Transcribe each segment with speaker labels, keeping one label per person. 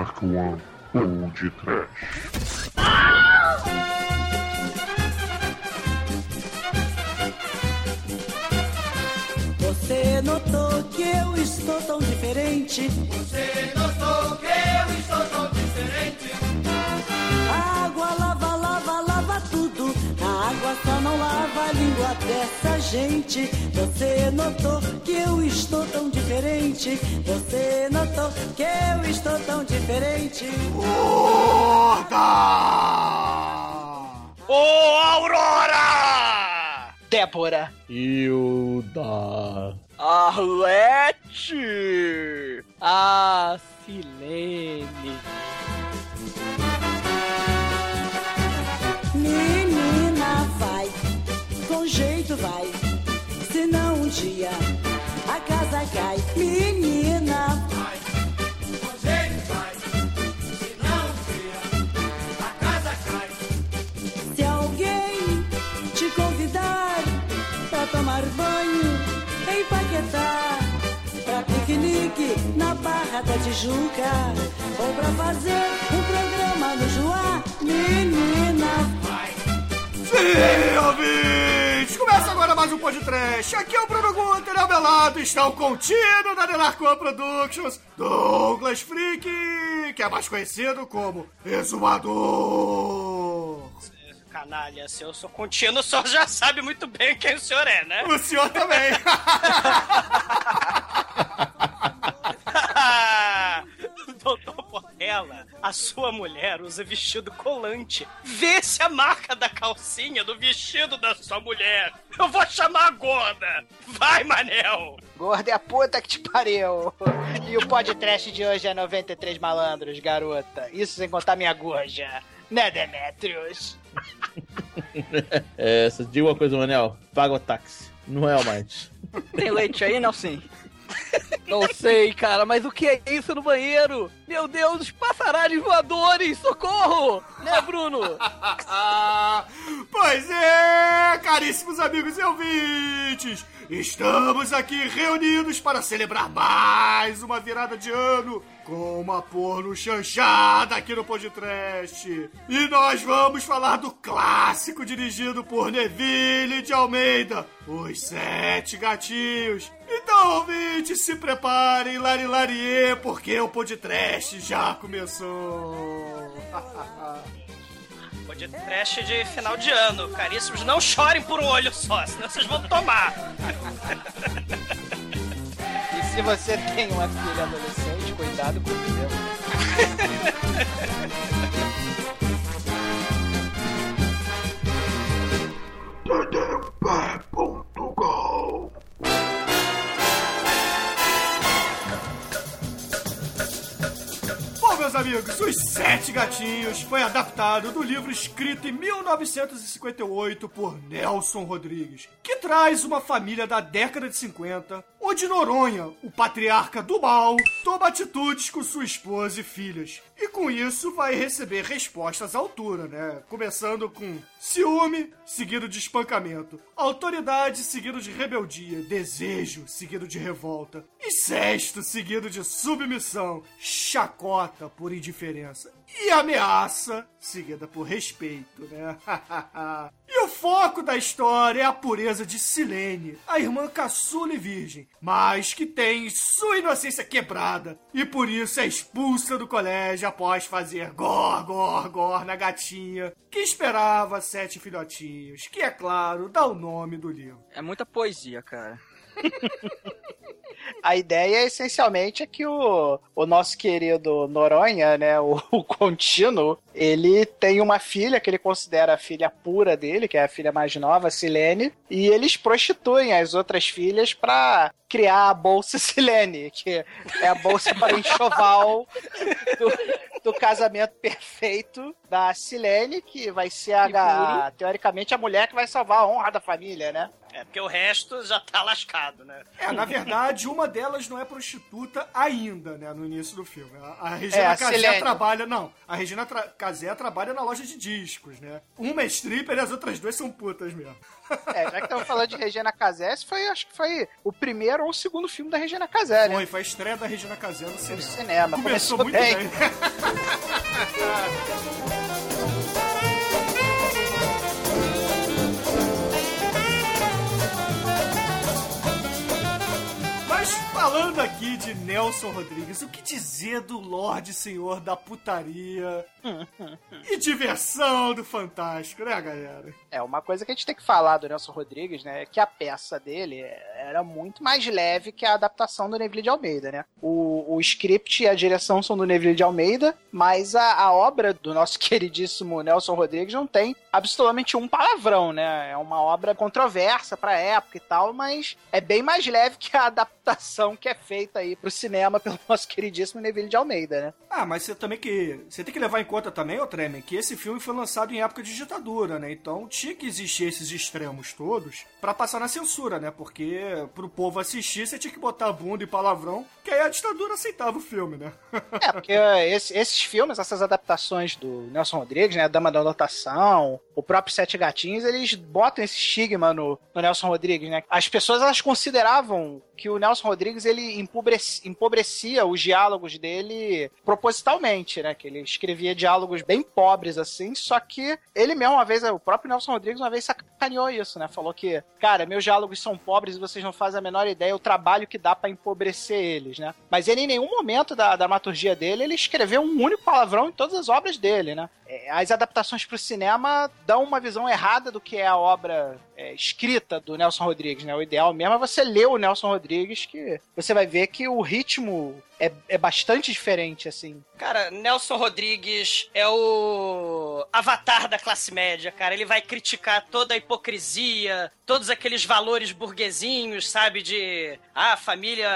Speaker 1: Dark One ou de Trash.
Speaker 2: Você notou que eu estou tão diferente?
Speaker 3: Você notou que eu estou tão diferente?
Speaker 2: Água lava, lava, lava tudo. A água só não lava a língua dessa gente. Você notou que eu estou tão diferente? Você notou que eu estou tão diferente?
Speaker 3: Gorda!
Speaker 4: Ô, Aurora!
Speaker 5: Débora.
Speaker 6: Hilda.
Speaker 5: Arlete.
Speaker 7: A Silene.
Speaker 2: Jeito vai. Senão um dia a casa cai. Menina,
Speaker 3: Vai, com jeito vai. Senão um dia a casa cai.
Speaker 2: se alguém te convidar pra tomar banho em Paquetá, pra piquenique na Barra da Tijuca, ou pra fazer um programa no Joá, menina,
Speaker 3: Sim, ouvintes! Começa agora mais um podcast. Aqui é o Bruno Guter, ao meu lado está o contínuo da Denarcoa Productions, Douglas Freak, que é mais conhecido como Exumador.
Speaker 4: Canalha, se eu sou contínuo, o senhor já sabe muito bem quem o senhor é, né?
Speaker 3: O senhor também.
Speaker 4: Doutor Portela, a sua mulher usa vestido colante. Vê se a marca da calcinha do vestido da sua mulher. Eu vou chamar a gorda. Vai, Manel.
Speaker 5: Gorda é a puta que te pariu. E o podcast de hoje é 93 malandros, garota. Isso sem contar minha gorja. Né, Demetrius?
Speaker 6: É, diga uma coisa, Manel. Paga o táxi. Não é o mais.
Speaker 5: Tem leite aí, Nelson?
Speaker 7: Não sei, cara, mas o que é isso no banheiro? Meu Deus, os passaralhos voadores! Socorro! Né, Bruno?
Speaker 3: pois é, caríssimos amigos e ouvintes! Estamos aqui reunidos para celebrar mais uma virada de ano com uma porno chanchada aqui no podcast. E nós vamos falar do clássico dirigido por Neville de Almeida, Os Sete Gatinhos. Então, ouvintes, se preparem, lari larie, porque o podcast já começou.
Speaker 4: Podcast de final de ano. Caríssimos, não chorem por um olho só, senão vocês vão tomar.
Speaker 5: E se você tem uma filha adolescente, cuidado com o meu.
Speaker 3: amigos, Os Sete Gatinhos foi adaptado do livro escrito em 1958 por Nelson Rodrigues, que traz uma família da década de 50, onde Noronha, o patriarca do mal, toma atitudes com sua esposa e filhas. E com isso vai receber respostas à altura, né? Começando com ciúme, seguido de espancamento, autoridade, seguido de rebeldia, desejo, seguido de revolta, incesto, seguido de submissão, chacota por indiferença e ameaça, seguida por respeito, né? e o foco da história é a pureza de Silene, a irmã caçula e virgem, mas que tem sua inocência quebrada e por isso é expulsa do colégio após fazer gor, gor, gor na gatinha que esperava sete filhotinhos, que é claro, dá o nome do livro.
Speaker 5: É muita poesia, cara. A ideia, essencialmente, é que o, o nosso querido Noronha, né, o, o contínuo, ele tem uma filha que ele considera a filha pura dele, que é a filha mais nova, Silene, e eles prostituem as outras filhas pra criar a Bolsa Silene, que é a bolsa para enxoval do, do casamento perfeito da Silene, que vai ser, a, a- teoricamente, a mulher que vai salvar a honra da família, né?
Speaker 4: É, porque o resto já tá lascado, né?
Speaker 3: É, na verdade, uma delas não é prostituta ainda, né? No início do filme. A, a Regina
Speaker 5: É, a
Speaker 3: Casé
Speaker 5: Silene.
Speaker 3: trabalha. Não, a Regina tra Casé trabalha na loja de discos, né? Uma é stripper e as outras duas são putas mesmo.
Speaker 5: É, já que estamos falando de Regina Casé, esse foi, acho que foi o primeiro ou o segundo filme da Regina Casé, né?
Speaker 3: Foi, foi a estreia da Regina Casé no
Speaker 5: No
Speaker 3: cinema.
Speaker 5: cinema.
Speaker 3: Começou,
Speaker 5: Começou,
Speaker 3: muito
Speaker 5: bem.
Speaker 3: bem. Nelson Rodrigues, o que dizer do Lorde Senhor da putaria e diversão do Fantástico, né, galera?
Speaker 5: É, uma coisa que a gente tem que falar do Nelson Rodrigues, né, é que a peça dele era muito mais leve que a adaptação do Neville de Almeida, né? O, o script e a direção são do Neville de Almeida, mas a, a obra do nosso queridíssimo Nelson Rodrigues não tem absolutamente um palavrão, né? É uma obra controversa pra época e tal, mas é bem mais leve que a adaptação que é feita aí pro cinema pelo nosso queridíssimo Neville de Almeida, né?
Speaker 3: Ah, mas você também que. Você tem que levar em conta também, ô Tremen, que esse filme foi lançado em época de ditadura, né? Então tinha que existir esses extremos todos pra passar na censura, né? Porque pro povo assistir você tinha que botar bunda e palavrão, que aí a ditadura aceitava o filme, né?
Speaker 5: É, porque esse- esses filmes, essas adaptações do Nelson Rodrigues, né? Dama da Anotação, o próprio Sete Gatinhos, eles botam esse estigma no, no Nelson Rodrigues, né? As pessoas, elas consideravam que o Nelson Rodrigues, ele empobrec- empobrecia os diálogos dele propositalmente, né? Que ele escrevia diálogos bem pobres, assim, só que ele mesmo, uma vez, o próprio Nelson Rodrigues, uma vez sacaneou isso, né? Falou que, cara, meus diálogos são pobres e vocês não fazem a menor ideia o trabalho que dá pra empobrecer eles, né? Mas ele, em nenhum momento da dramaturgia dele, ele escreveu um único palavrão em todas as obras dele, né? É, As adaptações pro cinema dão uma visão errada do que é a obra é, escrita do Nelson Rodrigues, né? O ideal mesmo é você ler o Nelson Rodrigues, que você vai ver que o ritmo é, é bastante diferente, assim.
Speaker 4: Cara, Nelson Rodrigues é o avatar da classe média, cara. Ele vai criticar toda a hipocrisia, todos aqueles valores burguesinhos, sabe? De ah, a família,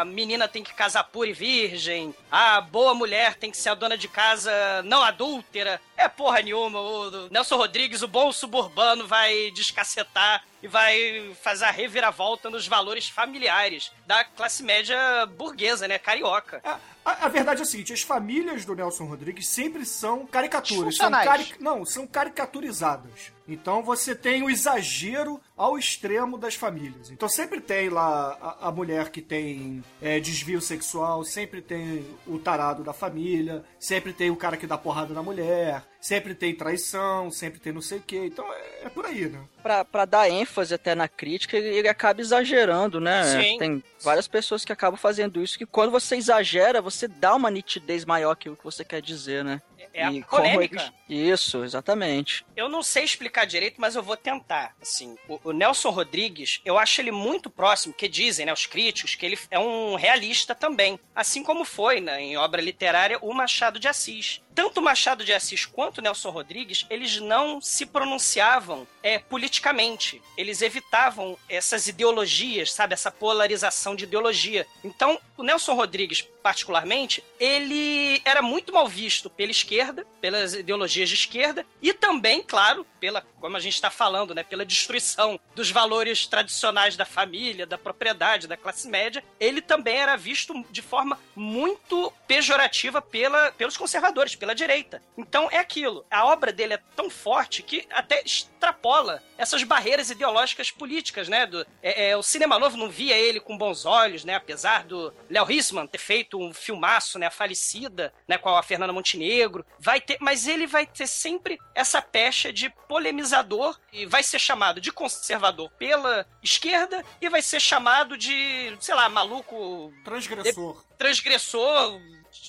Speaker 4: a menina tem que casar pura e virgem, a boa mulher tem que ser a dona de casa não adúltera. É porra nenhuma. O Nelson Rodrigues, o bom suburbano, vai descacetar e vai fazer a reviravolta nos valores familiares da classe média burguesa, né? Carioca.
Speaker 3: A, a- a verdade é a seguinte: as famílias do Nelson Rodrigues sempre são caricaturas. São cari- Não, são caricaturizadas. Então você tem o exagero ao extremo das famílias. Então sempre tem lá a, a mulher que tem é, desvio sexual, sempre tem o tarado da família, sempre tem o cara que dá porrada na mulher, sempre tem traição, sempre tem não sei o quê. Então é, é por aí, né?
Speaker 8: Pra, pra dar ênfase até na crítica, ele, ele acaba exagerando, né?
Speaker 4: Sim.
Speaker 8: Tem várias pessoas que acabam fazendo isso, que quando você exagera, você dá uma nitidez maior que o que você quer dizer, né?
Speaker 4: É a
Speaker 8: E
Speaker 4: polêmica.
Speaker 8: Isso, exatamente.
Speaker 4: Eu não sei explicar direito, mas eu vou tentar. Assim, o, o Nelson Rodrigues, eu acho ele muito próximo, que dizem, né, os críticos, que ele é um realista também. Assim como foi, né, em obra literária, o Machado de Assis. Tanto Machado de Assis quanto Nelson Rodrigues, eles não se pronunciavam é, politicamente. Eles evitavam essas ideologias, sabe? Essa polarização de ideologia. Então, o Nelson Rodrigues, particularmente, ele era muito mal visto pela esquerda, pelas ideologias de esquerda, e também, claro, pela, como a gente está falando, né, pela destruição dos valores tradicionais da família, da propriedade, da classe média. Ele também era visto de forma muito pejorativa pela, pelos conservadores, pela direita. Então é aquilo. A obra dele é tão forte que até extrapola essas barreiras ideológicas políticas, né? Do, é, é, o cinema novo não via ele com bons olhos, né? Apesar do Léo Hissman ter feito um filmaço, né? A Falecida, né? Com a Fernanda Montenegro. Vai ter, mas ele vai ter sempre essa pecha de polemizador e vai ser chamado de conservador pela esquerda e vai ser chamado de, sei lá, maluco
Speaker 3: Transgressor.
Speaker 4: transgressor,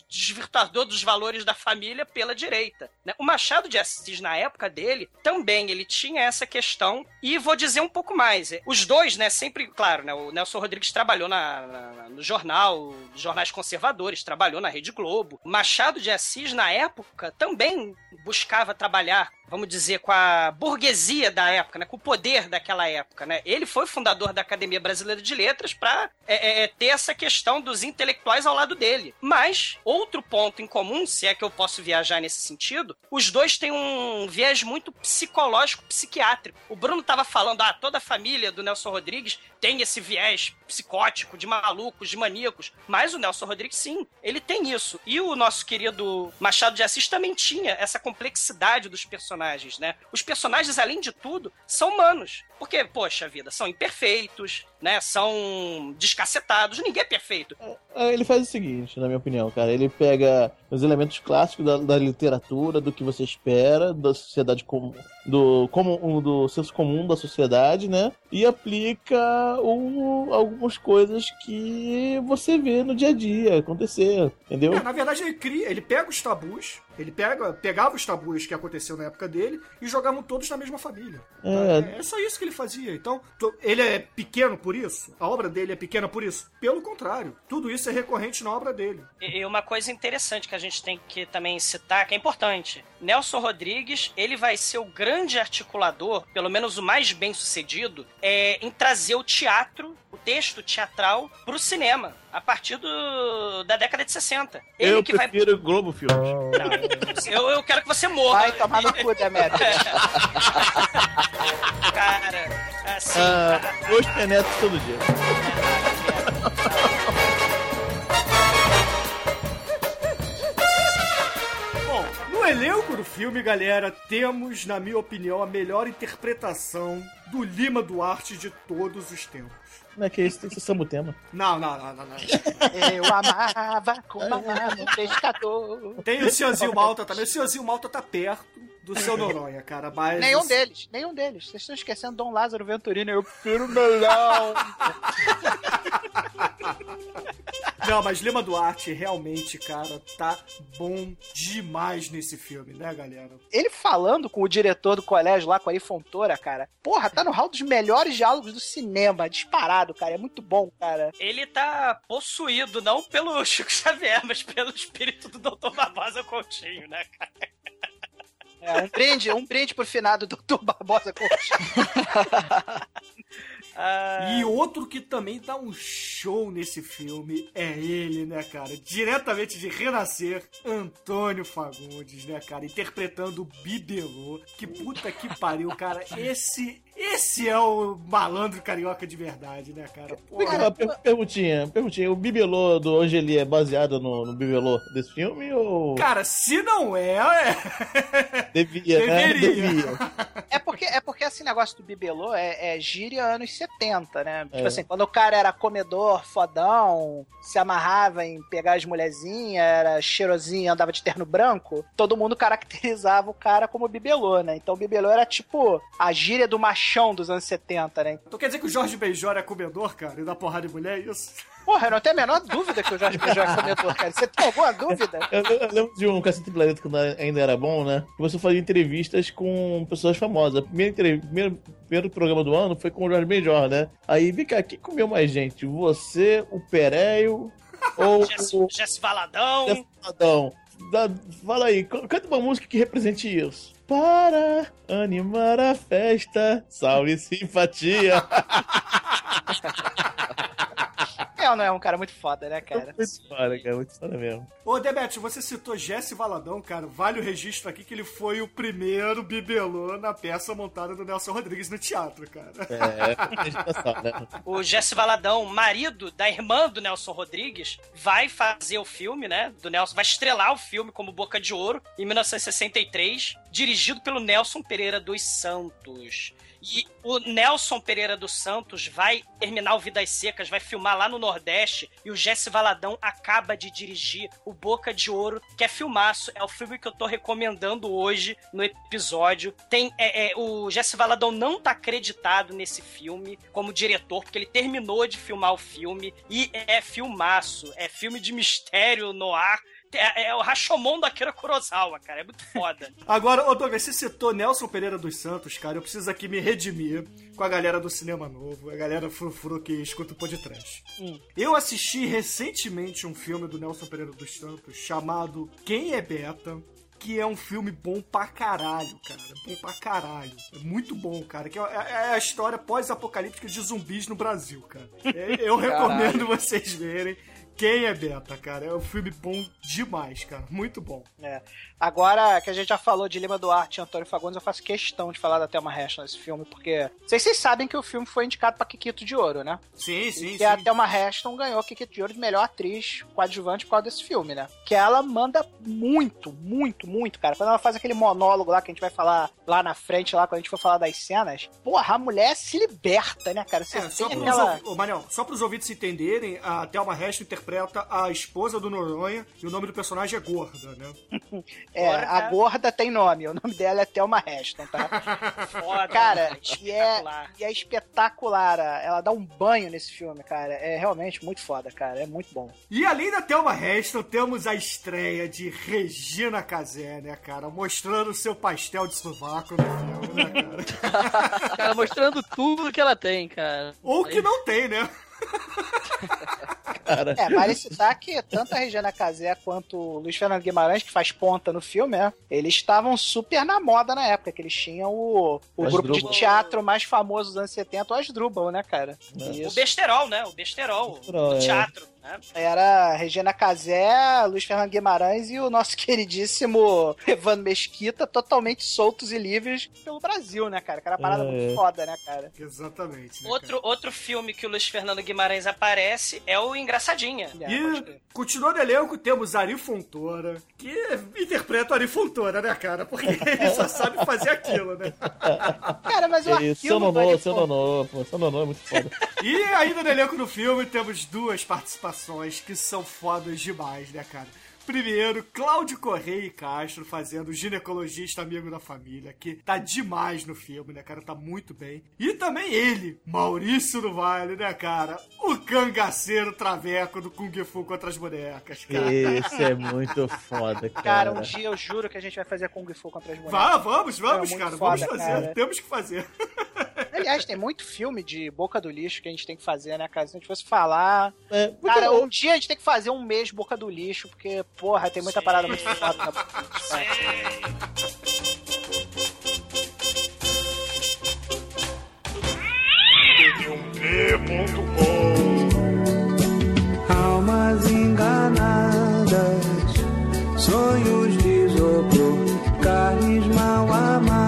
Speaker 4: desvirtuador dos valores da família pela direita. né? O Machado de Assis, na época dele, também ele tinha essa questão. E vou dizer um pouco mais. é, Os dois, né, sempre, claro, né, o Nelson Rodrigues trabalhou na, na- no jornal, jornais conservadores, trabalhou na Rede Globo. O Machado de Assis, na época, também buscava trabalhar vamos dizer, com a burguesia da época, né? Com o poder daquela época, né? Ele foi fundador da Academia Brasileira de Letras para é, é, ter essa questão dos intelectuais ao lado dele. Mas, outro ponto em comum, se é que eu posso viajar nesse sentido, os dois têm um viés muito psicológico, psiquiátrico. O Bruno tava falando, ah, toda a família do Nelson Rodrigues tem esse viés psicótico, de malucos, de maníacos. Mas o Nelson Rodrigues, sim, ele tem isso. E o nosso querido Machado de Assis também tinha essa complexidade dos personagens, né? Os personagens, além de tudo, são humanos. Porque, poxa vida, são imperfeitos, né? São descacetados. Ninguém é perfeito.
Speaker 6: É, Ele faz o seguinte, na minha opinião, cara. Ele pega os elementos clássicos da, da literatura, do que você espera, da sociedade comum, do, comum, do senso comum da sociedade, né? E aplica o, algumas coisas que você vê no dia a dia acontecer, entendeu?
Speaker 3: É, na verdade, ele cria, ele pega os tabus, ele pega, pegava os tabus que aconteceu na época dele e jogavam todos na mesma família.
Speaker 6: É.
Speaker 3: É só isso que ele fazia. Então, ele é pequeno por isso? A obra dele é pequena por isso? Pelo contrário, tudo isso é recorrente na obra dele.
Speaker 4: E uma coisa interessante que a gente tem que também citar, que é importante. Nelson Rodrigues, ele vai ser o grande articulador, pelo menos o mais bem sucedido, é, em trazer o teatro, texto teatral, pro cinema, a partir do, da década de 60. Ele
Speaker 6: Eu
Speaker 4: que vai.
Speaker 6: prefiro Globo Filmes.
Speaker 4: Não, eu, eu quero que você morra.
Speaker 5: Vai tomar no cu, Demetrio.
Speaker 4: Cara, assim.
Speaker 6: Ah, dois penetros todo dia.
Speaker 3: Bom, no elenco do filme, galera, temos, na minha opinião, a melhor interpretação do Lima Duarte de todos os tempos.
Speaker 6: Não é que isso tem que ser samba o tema.
Speaker 3: Não, não, não, não, não.
Speaker 5: Eu amava como amava um pescador.
Speaker 3: Tem o Senhorzinho Malta também. O Senhorzinho Malta tá perto do seu Noronha, cara. Mas
Speaker 5: Nenhum deles, nenhum deles. Vocês estão esquecendo Dom Lázaro Venturino. Eu prefiro melhor.
Speaker 3: Não, mas Lima Duarte realmente, cara, tá bom demais nesse filme, né, galera?
Speaker 5: Ele falando com o diretor do colégio lá, com a Ari Fontoura, cara. Porra, tá no hall dos melhores diálogos do cinema. Disparado, cara. É muito bom, cara.
Speaker 4: Ele tá possuído não pelo Chico Xavier, mas pelo espírito do Dr. Barbosa Coutinho, né, cara?
Speaker 5: É, um brinde, um brinde pro finado do Dr. Barbosa Coach.
Speaker 4: Ah,
Speaker 3: E outro que também dá um show nesse filme é ele, né, cara? Diretamente de Renascer, Antônio Fagundes, né, cara? Interpretando o Bibelô. Que puta que pariu, cara. Esse, esse é o malandro carioca de verdade, né, cara? Porra.
Speaker 6: Per- perguntinha, perguntinha. O bibelô do Angeli é baseado no, no bibelô desse filme ou
Speaker 3: Cara, se não é, é.
Speaker 6: devia, né?
Speaker 3: deveria.
Speaker 6: Devia.
Speaker 5: É porque, é porque esse negócio do bibelô é, é gíria anos 70, né? Tipo
Speaker 6: É.
Speaker 5: assim, quando o cara era comedor, fodão, se amarrava em pegar as mulherzinhas, era cheirosinho, andava de terno branco, todo mundo caracterizava o cara como bibelô, né? Então o bibelô era tipo a gíria do machão dos anos 70, né?
Speaker 3: Então quer dizer que o Jorge Benjor é comedor, cara? E dá porrada de mulher, é isso?
Speaker 5: Porra, eu não tenho a menor dúvida que o Jorge Benjor é comedor, cara. Você tem alguma dúvida?
Speaker 6: Eu, eu lembro de um Cacete Planeta quando ainda era bom, né? Que você fazia entrevistas com pessoas famosas. Primeiro, primeiro, primeiro programa do ano foi com o Jorge Benjor, né? Aí, vem cá, quem comeu mais gente? Você, o Pereio ou
Speaker 4: Jesse,
Speaker 6: o
Speaker 4: Jesse Valadão.
Speaker 6: Dá- Fala aí, canta uma música que represente isso. Para animar a festa, salve simpatia.
Speaker 5: É, não é um cara muito foda, né, cara?
Speaker 6: Muito foda, cara, muito foda mesmo.
Speaker 3: Ô, Debete, você citou Jesse Valadão, cara. Vale o registro aqui que ele foi o primeiro bibelô na peça montada do Nelson Rodrigues no teatro, cara.
Speaker 6: É, agitação, né?
Speaker 4: O Jesse Valadão, marido da irmã do Nelson Rodrigues, vai fazer o filme, né? Do Nelson, vai estrelar o filme como Boca de Ouro em 1963, dirigido pelo Nelson Pereira dos Santos. E o Nelson Pereira dos Santos vai terminar o Vidas Secas, vai filmar lá no Nordeste, e o Jesse Valadão acaba de dirigir o Boca de Ouro, que é filmaço. É o filme que eu tô recomendando hoje no episódio. Tem é, é, o Jesse Valadão não tá acreditado nesse filme como diretor, porque ele terminou de filmar o filme e é filmaço. É filme de mistério no ar. É, é o Rashomon da Akira Kurosawa, cara. É muito foda.
Speaker 3: Agora, ô Douglas, você citou Nelson Pereira dos Santos, cara. Eu preciso aqui me redimir com a galera do Cinema Novo, a galera frufru que escuta o podcast. Eu assisti recentemente um filme do Nelson Pereira dos Santos chamado Quem é Beta? que é um filme bom pra caralho, cara. Bom pra caralho. É muito bom, cara. Que é, é a história pós-apocalíptica de zumbis no Brasil, cara. É- eu recomendo vocês verem. Quem é beta, cara? É um filme bom demais, cara. Muito bom.
Speaker 5: É. Agora que a gente já falou de Lima Duarte e Antônio Fagundes, eu faço questão de falar da Thelma Heston nesse filme, porque... Se vocês sabem que o filme foi indicado pra Kikito de Ouro, né?
Speaker 3: Sim, sim,
Speaker 5: E
Speaker 3: sim.
Speaker 5: a Thelma Heston ganhou Kikito de Ouro de melhor atriz coadjuvante por causa desse filme, né? Que ela manda muito, muito, muito, cara. Quando ela faz aquele monólogo lá que a gente vai falar lá na frente, lá quando a gente for falar das cenas, porra, a mulher se liberta, né, cara? Você
Speaker 3: É, só pros,
Speaker 5: aquela...
Speaker 3: Ô, Manel, só pros ouvintes entenderem, a Thelma Heston interpreta a esposa do Noronha e o nome do personagem é Gorda, né?
Speaker 5: É, a gorda tem nome, o nome dela é Thelma Heston, tá?
Speaker 4: Foda,
Speaker 5: Cara, e é,
Speaker 4: espetacular.
Speaker 5: e é espetacular. Ela dá um banho nesse filme, cara. É realmente muito foda, cara. É muito bom.
Speaker 3: E além da Thelma Heston, temos a estreia de Regina Casé, né, cara? Mostrando o seu pastel de sovaco no filme, né, cara?
Speaker 7: Cara, mostrando tudo que ela tem, cara.
Speaker 3: Ou que não tem, né?
Speaker 6: Cara,
Speaker 5: É, vale citar que tanto a Regina Casé quanto o Luiz Fernando Guimarães, que faz ponta no filme, né? Eles estavam super na moda na época, que eles tinham o, o grupo de teatro mais famoso dos anos 70, o Asdrubal, né, cara?
Speaker 4: O
Speaker 5: Isso.
Speaker 4: besterol, né? O besterol.
Speaker 6: Besterol,
Speaker 4: o
Speaker 6: é.
Speaker 4: teatro. Né?
Speaker 5: Era Regina Casé, Luiz Fernando Guimarães e o nosso queridíssimo Evandro Mesquita, totalmente soltos e livres pelo Brasil, né, cara? Que era uma parada
Speaker 6: É.
Speaker 5: muito foda, né, cara?
Speaker 3: Exatamente. Né,
Speaker 4: Outro, outro filme que o Luiz Fernando Guimarães aparece é o Engraçadinha.
Speaker 5: É,
Speaker 3: E continuando o elenco, temos Ari Fontoura, que interpreta o Ari Fontoura, né, cara? Porque ele só sabe fazer aquilo, né?
Speaker 5: Cara, mas o
Speaker 6: seu
Speaker 5: arquivo do
Speaker 6: nonô, seu nonô, pô, seu nonô é muito foda.
Speaker 3: E ainda no elenco do filme temos duas participações que são fodas demais, né, cara? Primeiro, Cláudio Correia e Castro fazendo o ginecologista amigo da família, que tá demais no filme, né, cara? Tá muito bem. E também ele, Maurício do Vale, né, cara? O cangaceiro traveco do Kung Fu contra as bonecas, cara.
Speaker 6: Esse é muito foda, cara.
Speaker 5: Cara, um dia eu juro que a gente vai fazer Kung Fu contra as mulheres.
Speaker 3: Vá, vamos, vamos,
Speaker 5: É
Speaker 3: cara.
Speaker 5: foda,
Speaker 3: vamos fazer.
Speaker 5: cara.
Speaker 3: Temos que fazer.
Speaker 5: Aliás, tem muito filme de boca do lixo que a gente tem que fazer, né, cara? Se a gente fosse falar.
Speaker 6: É,
Speaker 5: Cara,
Speaker 6: o-
Speaker 5: um dia a gente tem que fazer um mês boca do lixo, porque, porra, tem muita parada muito foda na boca do lixo, cara.
Speaker 9: Almas enganadas, sonhos de isopor, carnes mal amadas,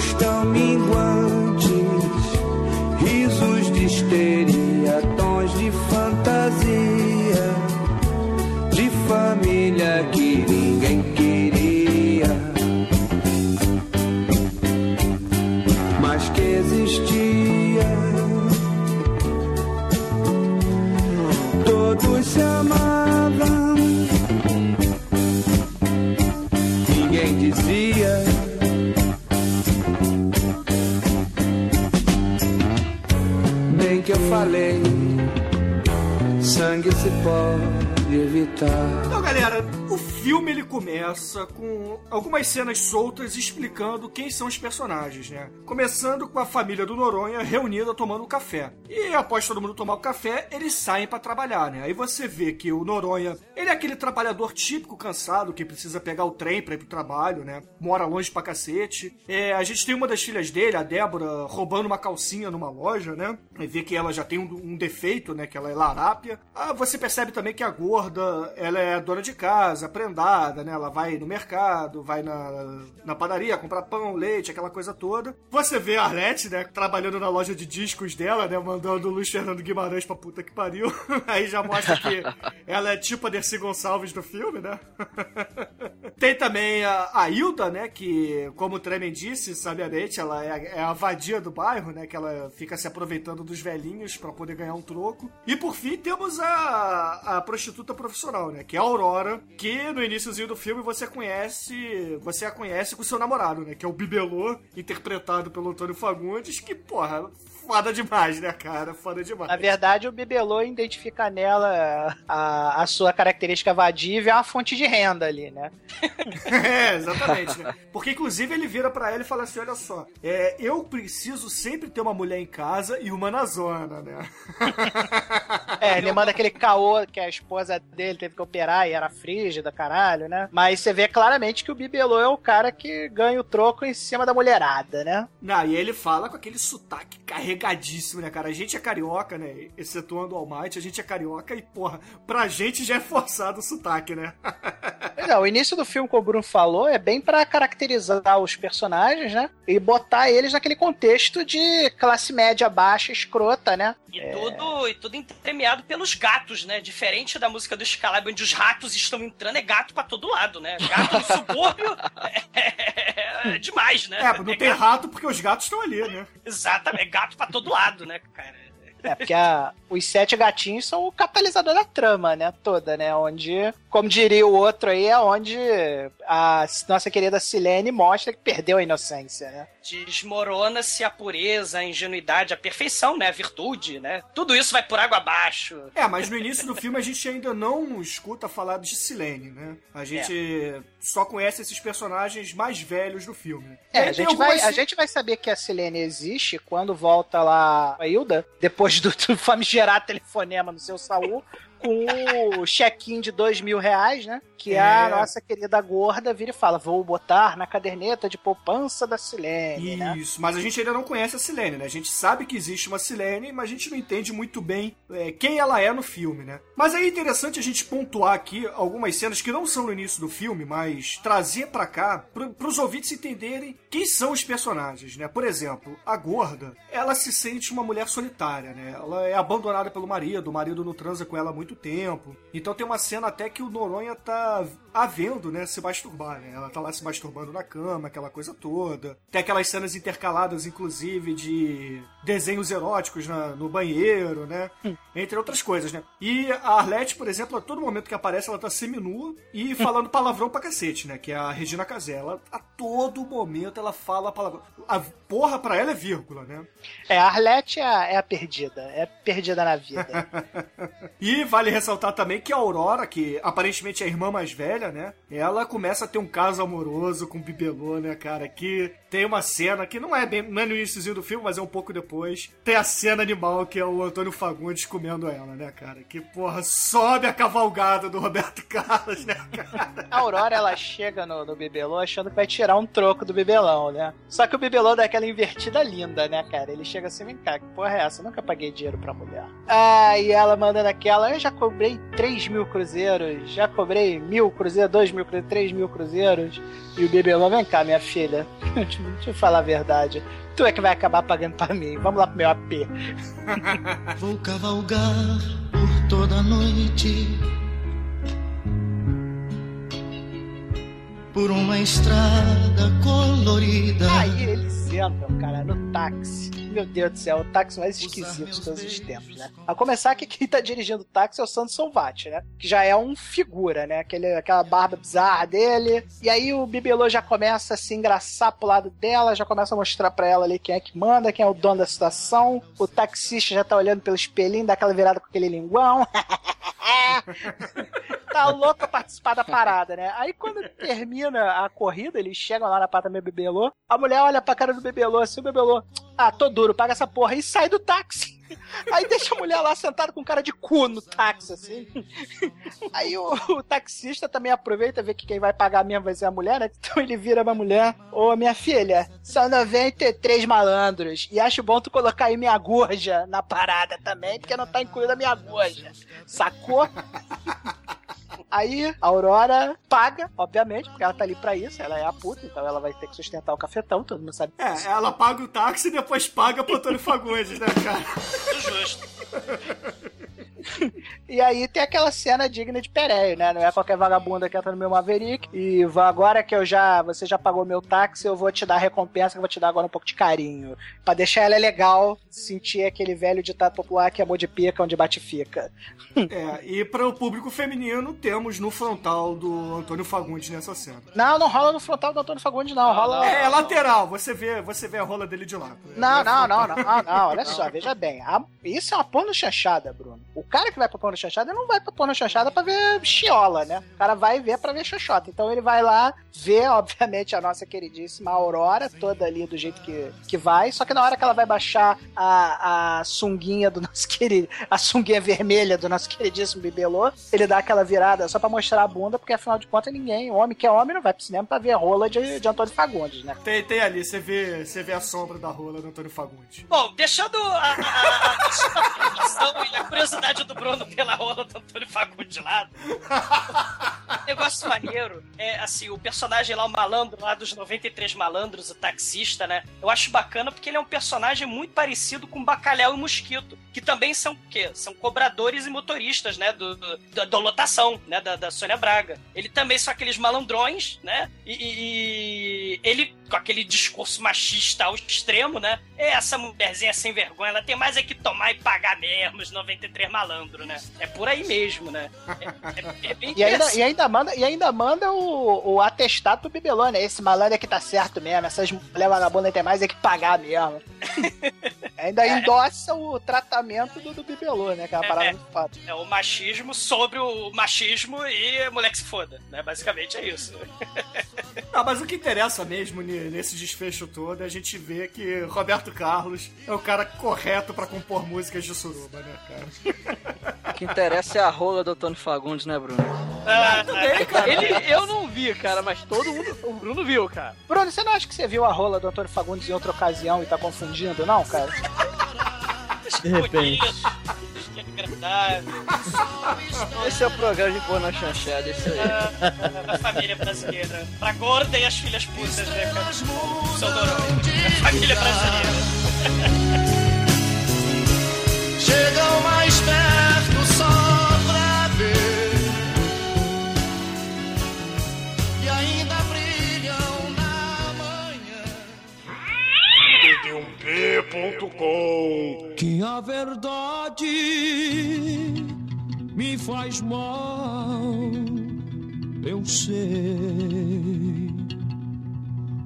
Speaker 9: quartos tão minguantes, risos de histeria, tons de fantasia, de família que ninguém queria, mas que existia. Todos se amavam, falei, sangue se pode evitar.
Speaker 3: Então, galera, o filme ele começa com algumas cenas soltas explicando quem são os personagens, né? Começando com a família do Noronha reunida tomando café. E após todo mundo tomar o café, eles saem pra trabalhar, né? Aí você vê que o Noronha, ele é aquele trabalhador típico cansado que precisa pegar o trem pra ir pro trabalho, né? Mora longe pra cacete. É, a gente tem uma das filhas dele, a Débora, roubando uma calcinha numa loja, né? E vê que ela já tem um, um defeito, né? Que ela é larápia. Ah, você percebe também que a gorda, ela é dona de casa, prendada, né? Ela vai no mercado, vai na, na padaria comprar pão, leite, aquela coisa toda. Você vê a Arlete, né? Trabalhando na loja de discos dela, né? Mandando o Luiz Fernando Guimarães pra puta que pariu. Aí já mostra que ela é tipo a Dercy Gonçalves do filme, né? Tem também a, a Hilda, né? Que, como o Tremen disse, sabiamente, ela é, é a vadia do bairro, né? Que ela fica se aproveitando dos velhinhos pra poder ganhar um troco. E por fim temos a, a prostituta profissional, né? Que é a Aurora, que no iníciozinho do filme você conhece. Você a conhece com seu namorado, né? Que é o Bibelô, interpretado pelo Antônio Fagundes, que, porra, foda demais, né, cara? Foda demais.
Speaker 5: Na verdade, o bibelô identifica nela a, a sua característica vadia e uma fonte de renda ali, né?
Speaker 3: é, exatamente. Né? Porque, inclusive, ele vira pra ela e fala assim: olha só, é, eu preciso sempre ter uma mulher em casa e uma na zona, né?
Speaker 5: É, ele manda aquele caô que a esposa dele teve que operar e era frígida, caralho, né? Mas você vê claramente que o bibelô é o cara que ganha o troco em cima da mulherada, né?
Speaker 3: Não, e ele fala com aquele sotaque carregadíssimo, né, cara? A gente é carioca, né? Excetuando o Almighty, a gente é carioca e, porra, pra gente já é forçado o sotaque, né?
Speaker 5: Não, o início do filme, como o Bruno falou, é bem pra caracterizar os personagens, né? E botar eles naquele contexto de classe média baixa, escrota, né?
Speaker 4: E, tudo, e tudo entremeado pelos gatos, né? Diferente da música do Skylab, onde os ratos estão entrando, é gato pra todo lado, né? Gato no subúrbio é, é demais, né?
Speaker 3: É, não tem
Speaker 4: gato-
Speaker 3: rato porque os gatos estão ali, né?
Speaker 4: Exatamente, é gato pra todo lado, né, cara?
Speaker 5: É, porque a- os sete gatinhos são o catalisador da trama, né? Toda, né? Onde, como diria o outro aí, é onde a nossa querida Silene mostra que perdeu a inocência, né?
Speaker 4: Desmorona-se a pureza, a ingenuidade, a perfeição, né? A virtude, né? Tudo isso vai por água abaixo.
Speaker 3: É, mas no início do filme a gente ainda não escuta falar de Silene, né? A gente só conhece esses personagens mais velhos do filme.
Speaker 5: É, a gente, vai, a gente vai saber que a Silene existe quando volta lá a Hilda, depois do, do famigerado telefonema no seu Saul, com o check-in de dois mil reais, né? Que a
Speaker 3: É.
Speaker 5: nossa querida gorda vira e fala: vou botar na caderneta de poupança da Silene, né?
Speaker 3: Isso, mas a gente ainda não conhece a Silene, né? A gente sabe que existe uma Silene, mas a gente não entende muito bem é, quem ela é no filme, né? Mas aí é interessante a gente pontuar aqui algumas cenas que não são no início do filme, mas trazer pra cá pro, pros ouvintes entenderem quem são os personagens, né? Por exemplo, a gorda, ela se sente uma mulher solitária, né? Ela é abandonada pelo marido, o marido não transa com ela há muito tempo. Então tem uma cena até que o Noronha tá a vendo, né, se masturbar, né? Ela tá lá se masturbando na cama, aquela coisa toda. Tem aquelas cenas intercaladas, inclusive, de desenhos eróticos na- no banheiro, né? Entre outras coisas, né? E a Arlette, por exemplo, a todo momento que aparece, ela tá seminua e falando palavrão pra cacete, né? Que é a Regina Casé. Ela, a todo momento, ela fala palavrão. A porra pra ela é vírgula, né?
Speaker 5: É, a Arlette é a, é a perdida, é a perdida na vida.
Speaker 3: E vale ressaltar também que a Aurora, que aparentemente é a irmã mais velha, né? Ela começa a ter um caso amoroso com o Bibelô, né, cara? Que tem uma cena que não é bem não é no iníciozinho do filme, mas é um pouco depois. Tem a cena animal que é o Antônio Fagundes comendo ela, né, cara? Que, porra, sobe a cavalgada do Roberto Carlos, né, cara?
Speaker 5: A Aurora, ela chega no, no bibelô achando que vai tirar um troco do bibelão, né? Só que o bibelô dá aquela invertida linda, né, cara? Ele chega assim, vem cá, que porra é essa? Eu nunca paguei dinheiro pra mulher. Ah, e ela manda naquela, eu já cobrei 3 mil cruzeiros, já cobrei mil cruzeiros, 2 mil cruzeiros, 3 mil cruzeiros. E o bibelô, vem cá, minha filha, deixa eu falar a verdade. Tu é que vai acabar pagando pra mim. Vamos lá pro meu AP.
Speaker 10: Vou cavalgar por toda a noite por uma estrada colorida.
Speaker 5: Aí eles entram, cara, no táxi. Meu Deus do céu, o táxi mais esquisito de todos os tempos, né? A começar que quem tá dirigindo o táxi é o Santos Solvati, né? Que já é um figura, né? Aquele, aquela barba bizarra dele. E aí o Bibelô já começa a se engraçar pro lado dela, já começa a mostrar pra ela ali quem é que manda, quem é o dono da situação. O taxista já tá olhando pelo espelhinho, dá aquela virada com aquele linguão. tá louco pra participar da parada, né? Aí quando termina a corrida, eles chegam lá na pata do Bebelô, a mulher olha pra cara do Bebelô assim, o Bebelô, ah, tô duro, paga essa porra, e sai do táxi. Aí deixa a mulher lá sentada com cara de cu no táxi, assim. Aí o, o taxista também aproveita, vê que quem vai pagar mesmo vai ser a mulher, né? Então ele vira pra mulher, ô minha filha, são 93 malandros, e acho bom tu colocar aí minha gorja na parada também, porque não tá incluída minha gorja. Sacou? Aí a Aurora paga, obviamente, porque ela tá ali pra isso, ela é a puta, então ela vai ter que sustentar o cafetão, todo mundo sabe.
Speaker 3: É, ela paga o táxi e depois paga pro Antônio Fagundes, né, cara?
Speaker 4: Justo.
Speaker 5: E aí tem aquela cena digna de Pereio, né? Não é qualquer vagabunda que entra no meu Maverick e agora que eu já, você já pagou meu táxi, eu vou te dar a recompensa que eu vou te dar agora um pouco de carinho. Pra deixar ela legal, sentir aquele velho ditado popular que amor de pica onde bate fica.
Speaker 3: É, e para o público feminino, temos no frontal do Antônio Fagundes nessa cena.
Speaker 5: Não, não rola no frontal do Antônio Fagundes, não. Rola.
Speaker 3: É, é lateral, você vê, você vê a rola dele de lá.
Speaker 5: Não,
Speaker 3: É
Speaker 5: não, não, não, não, não, olha só, veja bem. a- isso é uma porno chanchada, Bruno. O cara que vai pra porno chanchada, não vai pra porno chanchada pra ver chiola, né? O cara vai ver pra ver xoxota. Então ele vai lá ver, obviamente, a nossa queridíssima Aurora, toda ali do jeito que, que vai. Só que na hora que ela vai baixar a, a sunguinha do nosso querido, a sunguinha vermelha do nosso queridíssimo Bibelô, ele dá aquela virada só pra mostrar a bunda, porque afinal de contas ninguém, homem que é homem, não vai pro cinema pra ver rola de, de Antônio Fagundes, né?
Speaker 3: Tem, tem ali, você vê, você vê a sombra da rola do Antônio Fagundes.
Speaker 4: Bom, deixando a, a, a, a e a curiosidade do Bruno pela rola do Antônio Fagundes de lado. Negócio maneiro é, assim, o personagem lá, o malandro lá dos 93 malandros, o taxista, né? Eu acho bacana porque ele é um personagem muito parecido com Bacalhau e Mosquito, que também são o quê? São cobradores e motoristas, né? Do, do- da, da lotação, né? Da, da Sônia Braga. Ele também são aqueles malandrões, né? E, e- e ele, com aquele discurso machista ao extremo, né? É, essa mulherzinha sem vergonha, ela tem mais é que tomar e pagar mesmo os 93 malandros, né? É por aí mesmo, né? É, é- é bem
Speaker 5: E ainda,
Speaker 4: interessante.
Speaker 5: e ainda manda, e ainda manda o, o atestado pro Bibelô, né? Esse malandro aqui tá certo mesmo, essas mulheres vagabundas tem mais é que pagar mesmo. ainda endossa o tratamento do, do Bibelô, né? Que é uma parada
Speaker 4: É.
Speaker 5: muito foda.
Speaker 4: É o machismo sobre o machismo e a mulher que se foda, né? Basicamente é isso.
Speaker 3: Não, mas o que interessa mesmo ne- nesse desfecho todo é a gente ver que Roberto Carlos é o cara correto pra compor músicas de suruba, né, cara?
Speaker 8: O que interessa é a rola do Antônio Fagundes, né, Bruno?
Speaker 4: Ah.
Speaker 7: Ele, eu não vi, cara, mas todo mundo. O Bruno viu, cara.
Speaker 5: Bruno, você não acha que você viu a rola do Antônio Fagundes em outra ocasião e tá confundindo, não, cara?
Speaker 6: De repente.
Speaker 4: Agradável.
Speaker 8: Esse é o programa de porno chanchada, isso aí.
Speaker 4: A família brasileira. Pra gorda e as filhas putas, né, cara? A família brasileira.
Speaker 10: Chegam mais perto só pra ver. E ainda brilham na manhã.
Speaker 1: Td1p.com
Speaker 9: Que a verdade me faz mal, eu sei.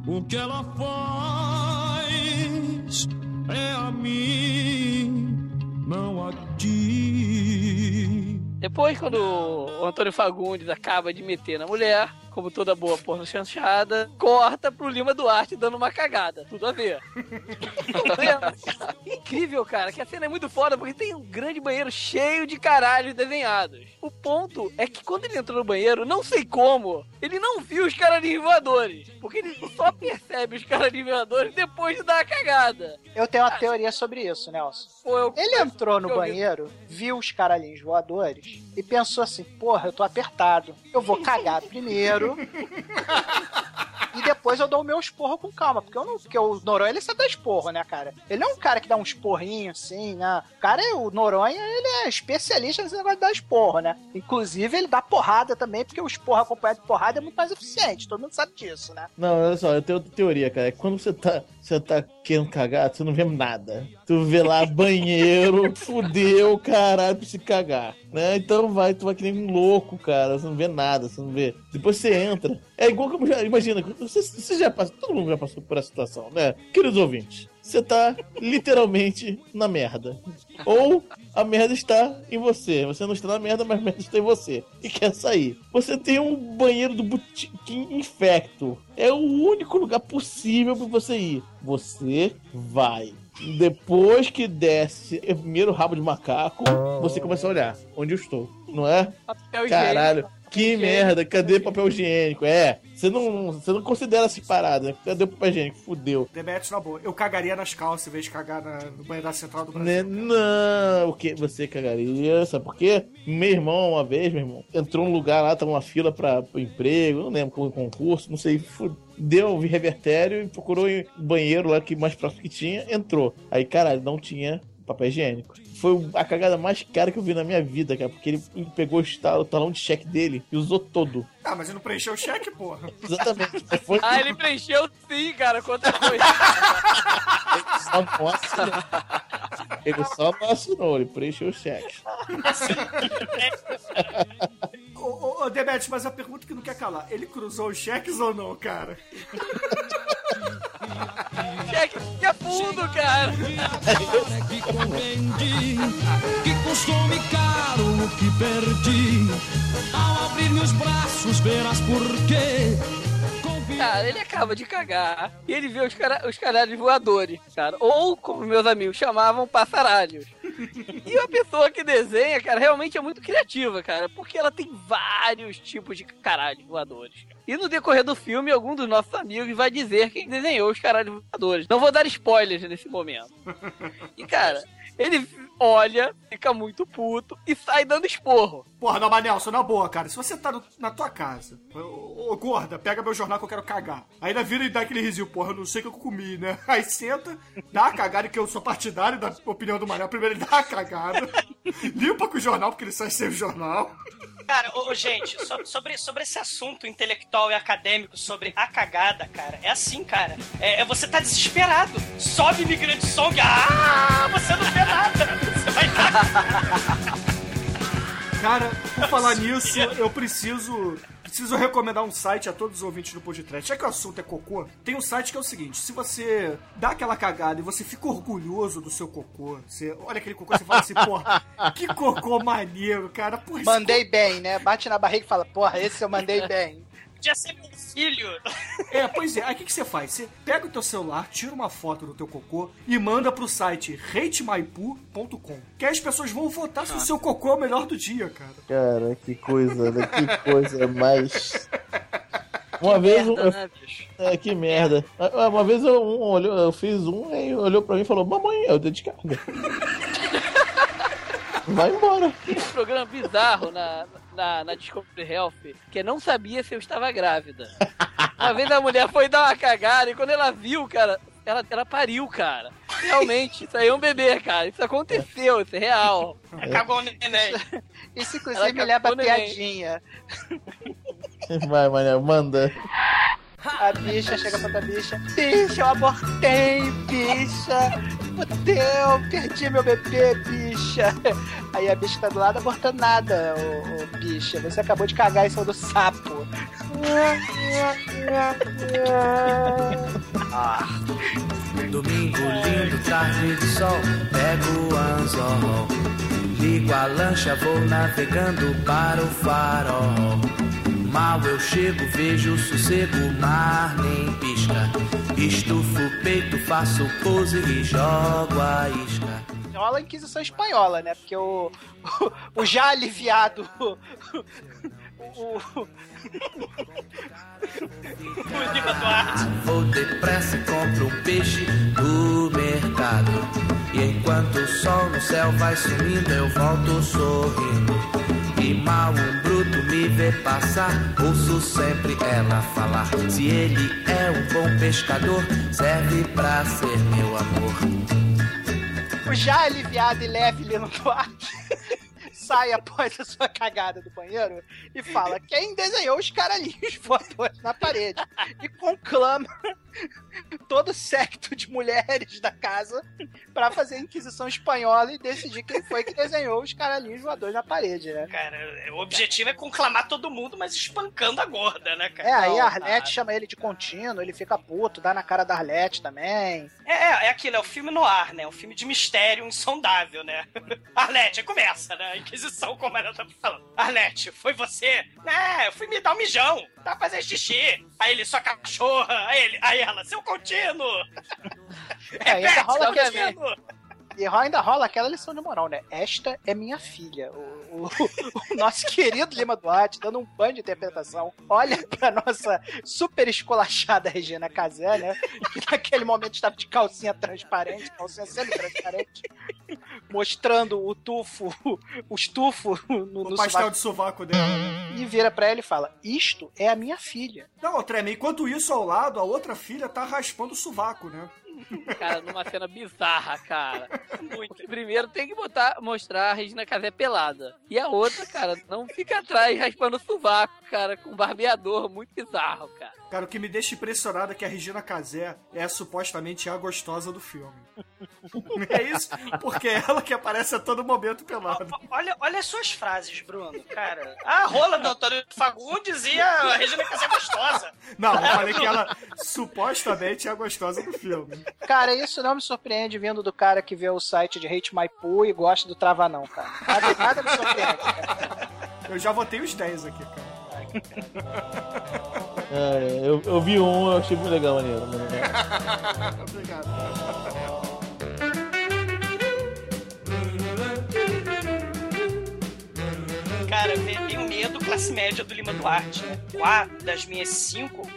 Speaker 9: O que ela faz é a mim, não a ti.
Speaker 7: Depois, quando o Antônio Fagundes acaba de meter na mulher, como toda boa porno chanchada, corta pro Lima Duarte dando uma cagada. Tudo a ver. Incrível, cara, que a cena é muito foda, porque tem um grande banheiro cheio de caralhos desenhados. O ponto é que quando ele entrou no banheiro, não sei como, ele não viu os caralhinhos voadores. Porque ele só percebe os caralhinhos voadores depois de dar a cagada.
Speaker 5: Eu tenho uma teoria sobre isso, Nelson.
Speaker 7: Eu-
Speaker 5: Ele entrou no banheiro, viu os caralhinhos voadores e pensou assim: porra, eu tô apertado. Eu vou cagar primeiro. E depois eu dou o meu esporro com calma. Porque, eu não, porque o Noronha ele sabe dar esporro, né, cara? Ele não é um cara que dá um esporrinho assim, né? O cara, é- o Noronha, ele é especialista nesse negócio de dar esporro, né? Inclusive, ele dá porrada também, porque o esporro acompanhado de porrada é muito mais eficiente. Todo mundo sabe disso, né?
Speaker 6: Não, olha só, eu tenho outra teoria, cara. Quando você tá, você tá querendo cagar, você não vê nada. Tu vê lá banheiro, fudeu, caralho, pra se cagar. Né? Então vai, tu vai que nem um louco, cara. Você não vê nada, você não vê. Depois você entra. É igual como já. Imagina, você, você já passou. Todo mundo já passou por essa situação, né? Queridos ouvintes, você tá literalmente na merda. Ou a merda está em você. Você não está na merda, mas a merda está em você. E quer sair. Você tem um banheiro do botiquim infecto. É o único lugar possível para você ir. Você vai. Depois que desce o primeiro rabo de macaco, você começa a olhar onde eu estou, não é?
Speaker 7: Papel
Speaker 6: Caralho, que merda, cadê papel higiênico? É, você não, você não considera essas paradas, né? Cadê o papel higiênico? Fudeu.
Speaker 3: Demetrius, na boa. Eu cagaria nas calças em vez de cagar na- no banheiro da central do Brasil.
Speaker 6: Né, Não, o que? Você cagaria, sabe por quê? Meu irmão, uma vez, meu irmão, entrou num lugar lá, tava uma fila pra, pro emprego, não lembro qual concurso, não sei, fu- deu o revertério e procurou um banheiro lá que mais próximo que tinha, entrou. Aí, caralho, não tinha papel higiênico. Foi a cagada mais cara que eu vi na minha vida, cara, porque ele ele pegou o talão de cheque dele e usou todo.
Speaker 3: Ah, mas ele não preencheu o cheque, porra.
Speaker 6: Exatamente. Foi
Speaker 7: Ah, ele preencheu sim, cara, quanta coisa.
Speaker 6: só não assinou. Ele só não assinou, ele preencheu o cheque.
Speaker 3: Ô, ô, ô Demetrius, mas a pergunta que não quer calar, ele cruzou os cheques ou não, cara?
Speaker 7: Fundo, cara.
Speaker 9: Que compreendi que custou-me caro o que perdi. Ao abrir meus braços, verás por quê.
Speaker 7: Cara, ele acaba de cagar e ele vê os, cara, os caralhos voadores, cara. Ou, como meus amigos chamavam, passaralhos. E a pessoa que desenha, cara, realmente é muito criativa, cara, porque ela tem vários tipos de caralhos voadores. E no decorrer do filme, algum dos nossos amigos vai dizer quem desenhou os caralhos voadores. Não vou dar spoilers nesse momento. E, cara, ele olha, fica muito puto e sai dando esporro.
Speaker 3: Porra, não, mas Nelson, na boa, cara, se você tá no- na tua casa, ô, ô, gorda, pega meu jornal que eu quero cagar. Aí ainda vira e dá aquele risinho, porra, eu não sei o que eu comi, né? Aí senta, dá a cagada, que eu sou partidário da opinião do Manel. Primeiro ele dá a cagada, limpa com o jornal, porque ele sai sem o jornal.
Speaker 4: Cara, ô, ô, gente, so- sobre, sobre esse assunto intelectual e acadêmico sobre a cagada, cara, é assim, cara. É, é você tá desesperado. Sobe imigrante song. Ah, você não vê nada. Você vai
Speaker 3: Cara, por falar nisso, eu preciso. Preciso recomendar um site a todos os ouvintes do podcast. Já que o assunto é cocô, tem um site que é o seguinte: se você dá aquela cagada e você fica orgulhoso do seu cocô, você olha aquele cocô e você fala assim, porra, que cocô maneiro, cara. Porra,
Speaker 5: Mandei bem, né? Bate na barriga e fala, porra, esse eu mandei bem.
Speaker 4: Podia ser meu filho.
Speaker 3: É, pois é. Aí o que, que você faz? Você pega o teu celular, tira uma foto do teu cocô e manda pro site ratemaipu.com. Que aí as pessoas vão votar se o seu cocô é o melhor do dia, cara.
Speaker 6: Cara, que coisa, né? Que coisa mais. Uma vez. um-
Speaker 8: Merda, né, bicho?
Speaker 6: É, que merda. Ah, Uma vez eu, um olhou, eu fiz um, aí olhou pra mim e falou: Mamãe, eu dei de carga. Vai embora.
Speaker 7: Um programa bizarro na, na, na Discovery Health que não sabia se eu estava grávida. Uma vez a mulher foi dar uma cagada e quando ela viu, cara, ela, ela pariu, cara. Realmente, isso aí é um bebê, cara. Isso aconteceu, isso é real.
Speaker 4: Cagou o neném.
Speaker 5: Isso, inclusive, me leva a
Speaker 7: acabou
Speaker 5: piadinha.
Speaker 6: Vai, mané, manda.
Speaker 5: A bicha chega pra outra bicha. Bicha, eu abortei, bicha. Fudeu, perdi meu bebê, bicha. Aí a bicha tá do lado abortando nada, ô, ô, bicha. Você acabou de cagar em cima do sapo.
Speaker 10: Domingo lindo, tarde de sol, pego o anzol. Ligo a lancha, vou navegando para o farol. Mal eu chego, vejo o sossego, o mar nem pisca. Estufo o peito, faço pose e jogo a isca.
Speaker 5: Rola a Inquisição Espanhola, né? Porque o, o, o já aliviado. O, o-
Speaker 4: O.
Speaker 10: Vou depressa e compro um peixe do mercado. E enquanto o sol no céu vai sumindo, eu volto sorrindo. E mal um bruto me vê passar, ouço sempre ela falar. Se ele é um bom pescador, serve pra ser meu amor.
Speaker 5: o já aliviado e leve Lino Duarte sai após a sua cagada do banheiro e fala quem desenhou os caralhinhos voadores na parede e conclama todo o secto de mulheres da casa pra fazer a Inquisição Espanhola e decidir quem foi que desenhou os caralhinhos voadores na parede, né?
Speaker 4: Cara, o objetivo é conclamar todo mundo, mas espancando a gorda, né, cara?
Speaker 5: É, aí a Arlete
Speaker 7: cara.
Speaker 5: chama ele de contínuo, ele fica puto, dá na cara da Arlete também.
Speaker 4: É, é, é aquilo, é o filme no ar, né? Um filme de mistério insondável, né? Arlete, aí começa, né? Inquisição, como ela tá falando. Arlete, foi você? É, eu fui me dar um mijão. Tá fazendo xixi. Aí ele, sua cachorra. Aí ele, aí ela, seu contínuo.
Speaker 5: É,
Speaker 4: Repete,
Speaker 5: rola
Speaker 4: seu
Speaker 5: aquele-
Speaker 4: contínuo.
Speaker 5: E ainda rola aquela lição de moral, né? Esta é minha filha. O, o- o nosso querido Lima Duarte, dando um banho de interpretação, olha pra nossa super esculachada Regina Casé, né? Que naquele momento estava de calcinha transparente, calcinha semi-transparente, mostrando o tufo, o estufo no,
Speaker 3: O
Speaker 5: no
Speaker 3: pastel
Speaker 5: sovaco,
Speaker 3: de sovaco dela, né?
Speaker 5: e vira pra ela e fala: Isto é a minha filha.
Speaker 3: Não, Treme, enquanto isso, ao lado, a outra filha tá raspando o sovaco, né?
Speaker 7: Cara, numa cena bizarra, cara. Muito. Primeiro tem que botar, mostrar a Regina Casé pelada. E a outra, cara, não fica atrás raspando o sovaco, cara, com um barbeador muito bizarro, cara.
Speaker 3: Cara, o que me deixa impressionado é que a Regina Casé é supostamente a gostosa do filme. é isso? Porque é ela que aparece a todo momento pelada.
Speaker 4: Olha, olha as suas frases, Bruno, cara. A rola do Antônio Fagundes e a Regina Casé gostosa.
Speaker 3: Não, eu falei que ela supostamente é a gostosa do filme.
Speaker 5: Cara, isso não me surpreende vindo do cara que vê o site de Hate My Poo e gosta do Trava Não, cara. Nada, nada me surpreende. Cara.
Speaker 3: Eu já votei os 10 aqui, cara.
Speaker 6: É, eu, eu vi um, eu achei muito legal, maneiro.
Speaker 3: Obrigado.
Speaker 4: Cara, tenho medo, classe média do Lima Duarte. Quatro das minhas cinco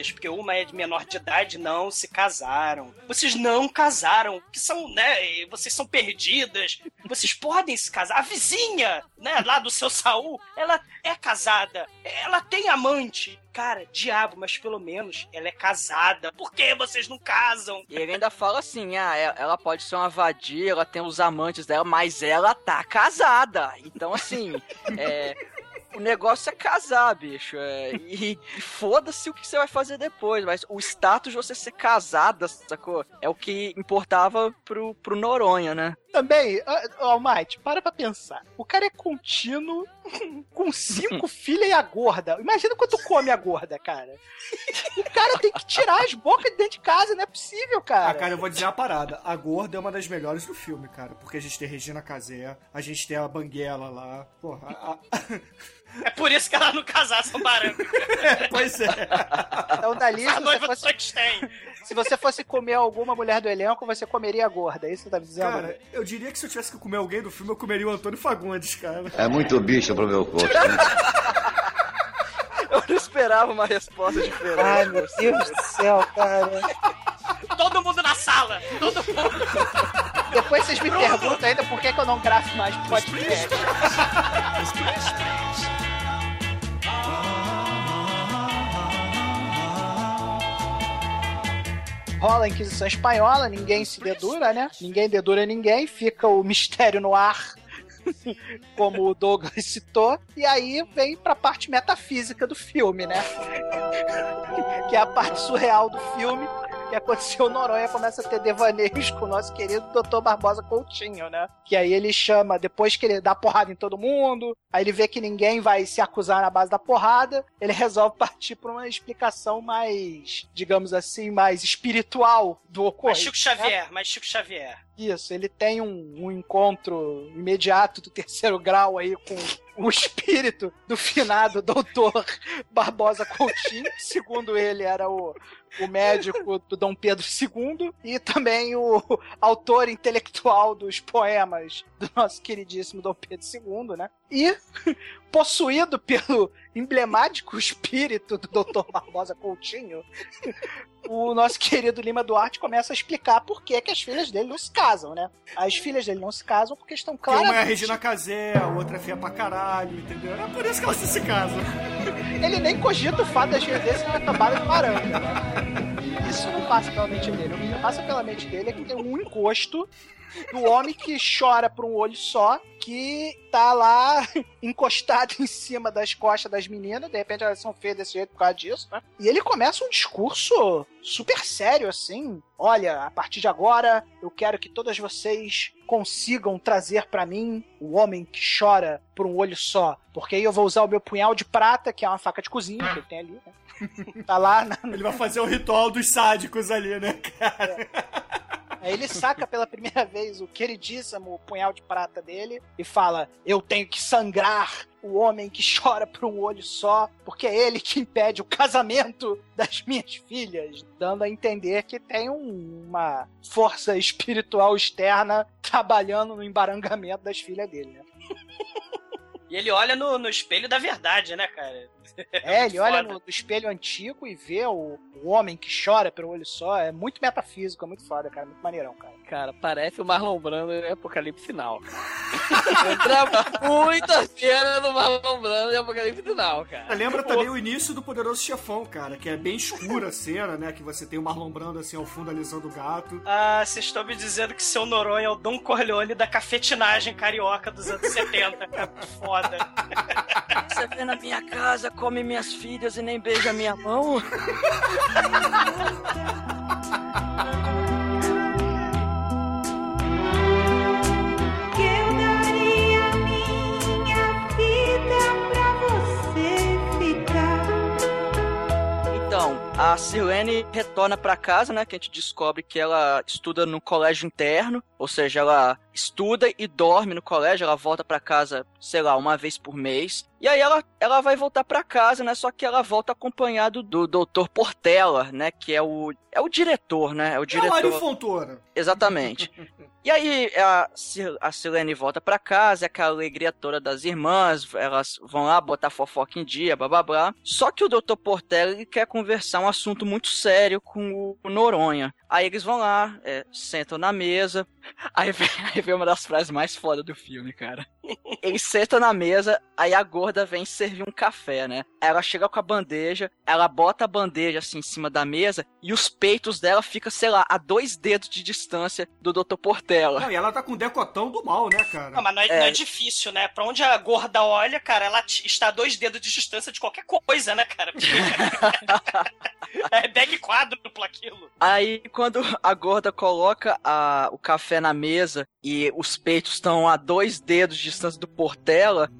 Speaker 4: filhas, porque uma é de menor de idade, não se casaram. Vocês não casaram, que são, né? Vocês são perdidas. Vocês podem se casar. A vizinha, né, lá do seu Saul, ela é casada. Ela tem amante. Cara, diabo, mas pelo menos ela é casada. Por que vocês não casam?
Speaker 8: E ele ainda fala assim: ah, ela- ela pode ser uma vadia, ela tem os amantes dela, mas ela tá casada. Então, assim, é. O negócio é casar, bicho. é, e foda-se o que você vai fazer depois. Mas o status de você ser casada, sacou? É o que importava pro, pro Noronha, né?
Speaker 5: Também, ó, ó, Mate, para pra pensar. O cara é contínuo, com cinco filhas e a gorda. Imagina quanto come a gorda, cara. O cara tem que tirar as bocas de dentro de casa, não é possível,
Speaker 3: Ah,
Speaker 5: cara.
Speaker 3: cara, eu vou dizer uma parada. A gorda é uma das melhores do filme, cara. Porque a gente tem Regina Casé, a gente tem a Banguela lá. Porra, a- a-
Speaker 4: É por isso que ela não casar, são barangos.
Speaker 3: pois é.
Speaker 5: Então, dali,
Speaker 4: A
Speaker 5: se você,
Speaker 4: noiva
Speaker 5: fosse,
Speaker 4: fosse... tem.
Speaker 5: se você fosse comer alguma mulher do elenco, você comeria a gorda. É isso que você tá me dizendo?
Speaker 3: Cara, eu diria que se eu tivesse que comer alguém do filme, eu comeria o Antônio Fagundes, cara.
Speaker 11: É muito bicho pro meu gosto.
Speaker 8: Eu não esperava uma resposta diferente.
Speaker 5: Ai, meu Deus do céu, cara.
Speaker 4: Todo mundo na sala. Todo mundo.
Speaker 5: Depois vocês me perguntam ainda por que, que eu não gravo mais podcast. Rola a Inquisição Espanhola, ninguém se dedura, né? Ninguém dedura ninguém, fica o mistério no ar, como o Douglas citou, e aí vem pra parte metafísica do filme, né? que é a parte surreal do filme, que aconteceu Noronha começa a ter devaneios com o nosso querido Dr. Barbosa Coutinho, né? Que aí ele chama, depois que ele dá porrada em todo mundo, aí ele vê que ninguém vai se acusar na base da porrada, ele resolve partir pra uma explicação mais, digamos assim, mais espiritual do
Speaker 4: Mas
Speaker 5: ocorrido.
Speaker 4: Chico
Speaker 5: né?
Speaker 4: Xavier, mas Chico Xavier.
Speaker 5: Isso, ele tem um, um encontro imediato do terceiro grau aí com o espírito do finado doutor Barbosa Coutinho, que segundo ele era o, o médico do Dom Pedro II, e também o autor intelectual dos poemas do nosso queridíssimo Dom Pedro II, né? E possuído pelo emblemático espírito do Dr. Barbosa Coutinho, o nosso querido Lima Duarte começa a explicar por que, que as filhas dele não se casam, né? As filhas dele não se casam porque estão
Speaker 3: Porque uma é a. Regina Casé, a outra é feia pra caralho, entendeu? É por isso que elas não se casam.
Speaker 5: Ele nem cogita o fato das filhas dele serem de baranga, né? Isso não passa pela mente dele. O que passa pela mente dele é que tem um encosto do homem que chora por um olho só, que tá lá encostado em cima das costas das meninas, de repente elas são feias desse jeito por causa disso, né? E ele começa um discurso super sério, assim. Olha, a partir de agora, eu quero que todas vocês consigam trazer pra mim o homem que chora por um olho só. Porque aí eu vou usar o meu punhal de prata, que é uma faca de cozinha que ele tem ali, né? Tá lá na,
Speaker 3: Ele vai fazer o ritual dos sádicos ali, né, cara?
Speaker 5: Aí ele saca pela primeira vez o queridíssimo punhal de prata dele e fala: Eu tenho que sangrar o homem que chora por um olho só, porque é ele que impede o casamento das minhas filhas. Dando a entender que tem um- uma força espiritual externa trabalhando no embarangamento das filhas dele, né?
Speaker 4: E ele olha no, no espelho da verdade, né, cara?
Speaker 5: É, ele olha no, no espelho antigo e vê o, o homem que chora pelo olho só. É muito metafísico, é muito foda, cara. Muito maneirão, cara.
Speaker 7: Cara, parece o Marlon Brando em Apocalipse Sinal. Lembra muito a cena do Marlon Brando em Apocalipse Sinal, cara.
Speaker 3: Lembra também o início do Poderoso Chefão, cara, que é bem escura a cena, né? Que você tem o Marlon Brando assim ao fundo alisando o gato.
Speaker 4: Ah, vocês estão me dizendo que seu Noronha é o Dom Corleone da cafetinagem carioca dos anos 70. cara. Foda.
Speaker 8: Você vem na minha casa, come minhas filhas e nem beija minha mão?
Speaker 12: Ficar.
Speaker 8: Então, a Silene retorna pra casa, né? Que a gente descobre que ela estuda no colégio interno, ou seja, ela estuda e dorme no colégio, ela volta pra casa, sei lá, uma vez por mês. E aí ela, ela vai voltar pra casa, né? Só que ela volta acompanhado do Dr. Portela, né? Que é o é o diretor, né? É o
Speaker 3: É o
Speaker 8: diretor.
Speaker 3: Mário Fontoura.
Speaker 8: Exatamente. E aí a, a Silene volta pra casa, é aquela alegria toda das irmãs, elas vão lá botar fofoca em dia, blá blá blá. Só que o Dr. Portela ele quer conversar um assunto muito sério com o, o Noronha. Aí eles vão lá, é, sentam na mesa. Aí vem, aí vem uma das frases mais fodas do filme, cara. Eles sentam na mesa, aí a gorda vem servir um café, né? Ela chega com a bandeja, ela bota a bandeja assim em cima da mesa e os peitos dela ficam, sei lá, a dois dedos de distância do Dr. Portela.
Speaker 3: Não, e ela tá com o decotão do mal, né, cara?
Speaker 4: Não, mas não é,
Speaker 8: É.
Speaker 4: não é difícil, né? Pra onde a gorda olha, cara, ela está a dois dedos de distância de qualquer coisa, né, cara? é bag quádruplo aquilo.
Speaker 8: Aí, quando a gorda coloca a- o café na mesa e os peitos estão a dois dedos de distância do Portela,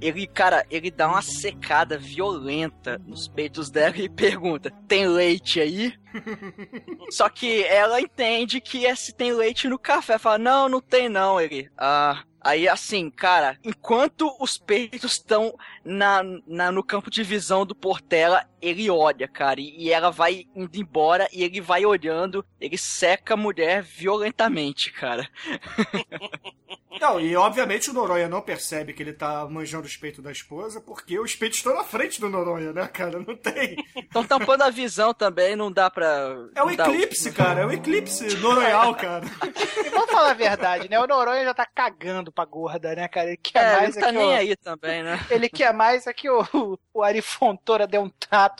Speaker 8: ele, cara, ele dá uma secada violenta nos peitos dela e pergunta: tem leite aí? Só que ela entende que é se tem leite no café. Fala: não, não tem não. Ele, ah. Aí, assim, cara, enquanto os peitos estão na, na- no campo de visão do Portela, ele olha, cara, e, ela vai indo embora e ele vai olhando, ele seca a mulher violentamente, cara.
Speaker 3: Não, e obviamente o Noronha não percebe que ele tá manjando os peitos da esposa, porque os peitos estão na frente do Noronha, né, cara? Não tem.
Speaker 8: Estão tampando a visão também, não dá pra.
Speaker 3: É um eclipse, cara. É um eclipse noronhal, cara.
Speaker 5: E vamos falar a verdade, né? O Noronha já tá cagando pra gorda, né, cara? Ele quer
Speaker 8: É,
Speaker 5: mais
Speaker 8: não tá
Speaker 5: é
Speaker 8: nem
Speaker 5: o...
Speaker 8: aí também, né?
Speaker 5: Ele quer mais é que o, o, o Ari Fontoura deu um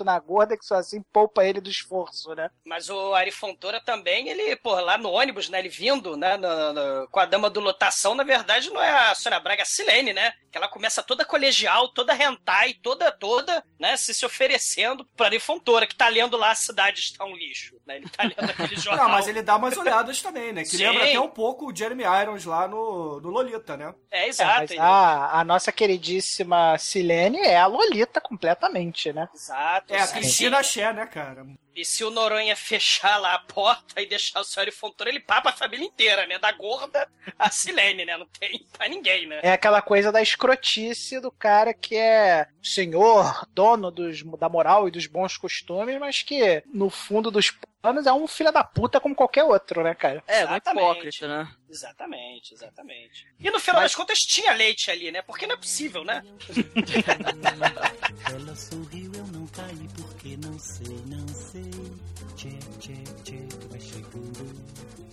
Speaker 5: na gorda que só assim poupa ele do esforço, né?
Speaker 4: Mas o Ari Fontoura também, ele, pô, lá no ônibus, né? Ele vindo, né? na- na- com a dama do lotação, na verdade, não é a Sônia Braga, é a Silene, né? Que ela começa toda colegial, toda hentai, toda, toda, né? Se se oferecendo pro Ari Fontoura, que tá lendo lá A Cidade Está um Lixo, né? Ele tá lendo aquele jornal.
Speaker 3: Não, mas ele dá umas olhadas também, né? Que
Speaker 4: Sim.
Speaker 3: lembra até um pouco o Jeremy Irons lá no, no Lolita, né?
Speaker 4: É,
Speaker 5: É,
Speaker 4: exato.
Speaker 5: mas
Speaker 4: ele-
Speaker 5: a, a nossa queridíssima Silene é a Lolita completamente, né?
Speaker 4: Exato.
Speaker 3: É a. Cristina Xé, né, cara?
Speaker 4: E se o Noronha fechar lá a porta e deixar o senhor Fontoura, ele papa a família inteira, né? Da gorda a Silene, né? Não tem pra ninguém, né?
Speaker 5: É aquela coisa da escrotice do cara que é senhor, dono dos, da moral e dos bons costumes, mas que no fundo dos planos é um filho da puta como qualquer outro, né, cara?
Speaker 8: É, muito
Speaker 4: Exatamente.
Speaker 8: hipócrita, né?
Speaker 4: Exatamente, exatamente. E no final das contas tinha leite ali, né? Porque não é possível, né?
Speaker 10: Ela sorriu, eu não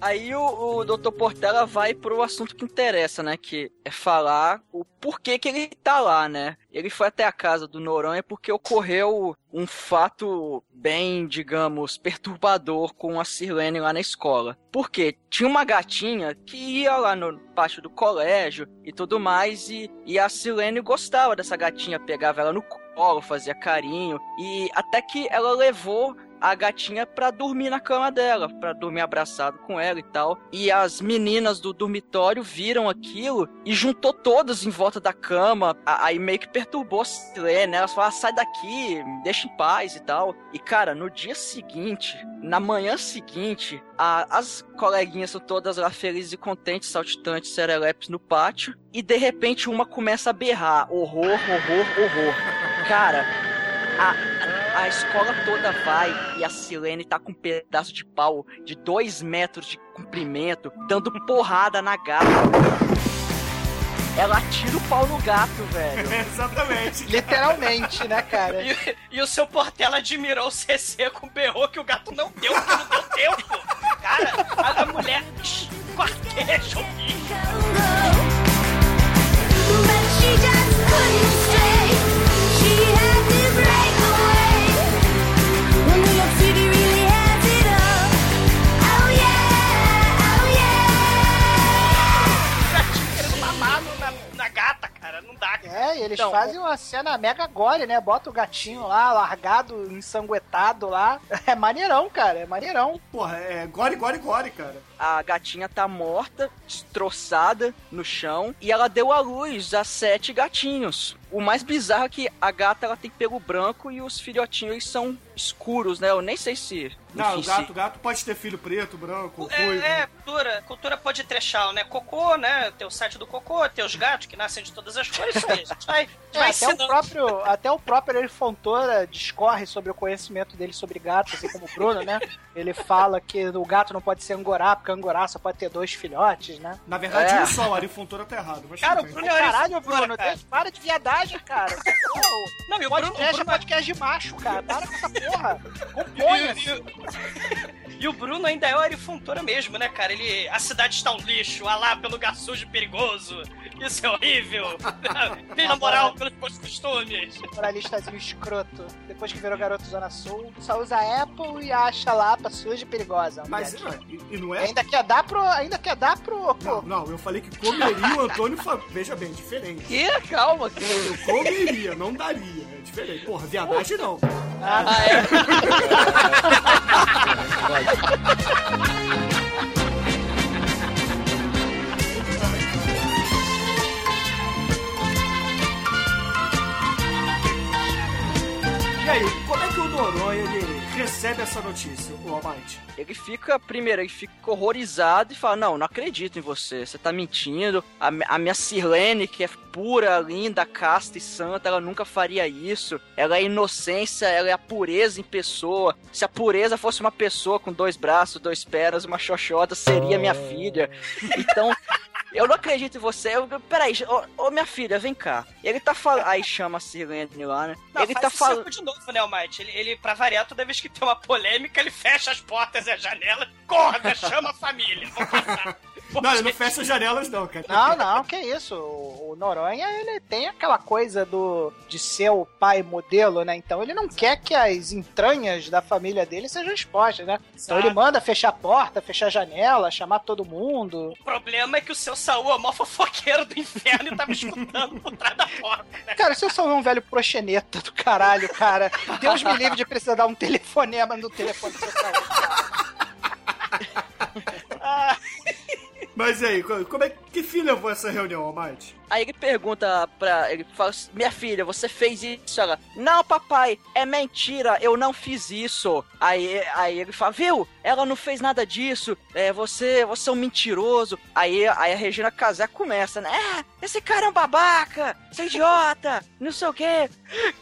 Speaker 8: Aí o, o Dr. Portela vai pro assunto que interessa, né? Que é falar o porquê que ele tá lá, né? Ele foi até a casa do Noronha porque ocorreu um fato bem, digamos, perturbador com a Sirlene lá na escola. Porque tinha uma gatinha que ia lá no pátio do colégio e tudo mais, e, e a Sirlene gostava dessa gatinha, pegava ela no colo, fazia carinho, e até que ela levou a gatinha pra dormir na cama dela, pra dormir abraçado com ela e tal. E as meninas do dormitório viram aquilo e juntou todas em volta da cama. Aí meio que perturbou a Silene, né? Elas falaram, sai daqui, me deixa em paz e tal. E cara, no dia seguinte, na manhã seguinte, a- as coleguinhas são todas lá felizes e contentes, saltitantes, serelepes no pátio. E de repente uma começa a berrar: horror, horror, horror. Cara, a, a escola toda vai e a Silene tá com um pedaço de pau de dois metros de comprimento, dando porrada na gata. ela tira o pau no gato, velho.
Speaker 3: Exatamente.
Speaker 5: Literalmente, né, cara?
Speaker 4: E, e o seu Portela admirou o CC com o berro que o gato não deu, porque não deu tempo. Cara, a, a mulher quarteja o bicho.
Speaker 5: É, e eles
Speaker 8: Então,
Speaker 5: fazem uma cena mega gore, né? Bota o gatinho lá, largado, ensanguentado lá. É maneirão, cara, é maneirão.
Speaker 3: Porra, é gore, gore, gore, cara.
Speaker 8: A gatinha tá morta, destroçada no chão, e ela deu à luz a sete gatinhos. O mais bizarro é que a gata ela tem pelo branco e os filhotinhos são escuros, né? Eu nem sei se.
Speaker 3: Não, o gato,
Speaker 8: se-
Speaker 3: gato pode ter filho preto, branco,
Speaker 4: É,
Speaker 3: ruivo.
Speaker 4: é, cultura, cultura pode trechar, né? Cocô, né? Tem o site do cocô, tem os gatos que nascem de todas as cores, isso aí. A gente vai,
Speaker 5: É,
Speaker 4: vai
Speaker 5: até, o próprio, até o próprio Eric Fontoura discorre sobre o conhecimento dele sobre gatos, assim como o Bruno, né? Ele fala que o gato não pode ser angorá, porque angorá só pode ter dois filhotes, né?
Speaker 3: Na verdade,
Speaker 8: É.
Speaker 3: um só, o Ari Fontoura tá errado. Mas
Speaker 4: Cara, o. Bruno é
Speaker 5: Caralho, Bruno,
Speaker 4: cara.
Speaker 5: deixa- para de viadagem, cara.
Speaker 4: Não, e o Bruno,
Speaker 5: Podcast é
Speaker 4: Bruno,
Speaker 5: podcast de macho, cara. Para com essa porra.
Speaker 4: e,
Speaker 5: Componha-se.
Speaker 4: e- e o Bruno ainda é o Ari Fontoura mesmo, né, cara? Ele, a cidade está um lixo, ah lá pelo lugar sujo e perigoso. Isso é horrível. Vem na moral pelos bons costumes.
Speaker 5: Moralistazinho escroto. Depois que virou garoto Zona Sul, só usa Apple e acha lá pra suja e perigosa.
Speaker 3: Mas e, e não é.
Speaker 5: Ainda quer dar pro. Ainda quer dar pro.
Speaker 3: Não, não, eu falei que comeria o Antônio Fa... Veja bem, diferente.
Speaker 7: Que? Calma. que-
Speaker 3: Eu comeria, não daria. É diferente. Porra, viadagem não.
Speaker 7: Ah, é.
Speaker 3: E aí, como é que o Noronha ele recebe essa notícia, o Almighty?
Speaker 8: Ele fica, primeiro, ele fica horrorizado e fala: Não, não acredito em você, você tá mentindo. A, a minha Sirlene, que é pura, linda, casta e santa, ela nunca faria isso. Ela é inocência, ela é a pureza em pessoa. Se a pureza fosse uma pessoa com dois braços, dois pernas, uma xoxota, seria minha filha. Então. Eu não acredito em você. Eu, peraí, ô, ô minha filha, vem cá. Ele tá falando. Aí chama a Sirlene lá, né?
Speaker 4: Não,
Speaker 8: ele
Speaker 4: faz
Speaker 8: tá falando.
Speaker 4: de novo, né? Ele, ele, pra variar, toda vez que tem uma polêmica, ele fecha as portas e as janelas, corda, chama a família. Vamos passar.
Speaker 3: Não, ele não fecha as janelas, não, cara.
Speaker 5: Não, não, que isso. O, o Noronha, ele tem aquela coisa do de ser o pai modelo, né? Então ele não quer que as entranhas da família dele sejam expostas, né? Então ele manda fechar a porta, fechar a janela, chamar todo mundo.
Speaker 4: O problema é que o seu Saul é o maior fofoqueiro do inferno e tá me escutando por trás da porta, né?
Speaker 5: Cara, se eu sou um velho proxeneta do caralho, cara, Deus me livre de precisar dar um telefonema no telefone do seu Saul.
Speaker 3: Mas aí, co- como é que fim levou essa reunião, Almighty?
Speaker 8: Aí ele pergunta pra. Ele fala assim, minha filha, você fez isso? Ela, não, papai, é mentira, eu não fiz isso. Aí, aí ele fala, viu? Ela não fez nada disso. É, você, você é um mentiroso. Aí, aí a Regina Casé começa, né? É, esse cara é um babaca, você é idiota, não sei o quê.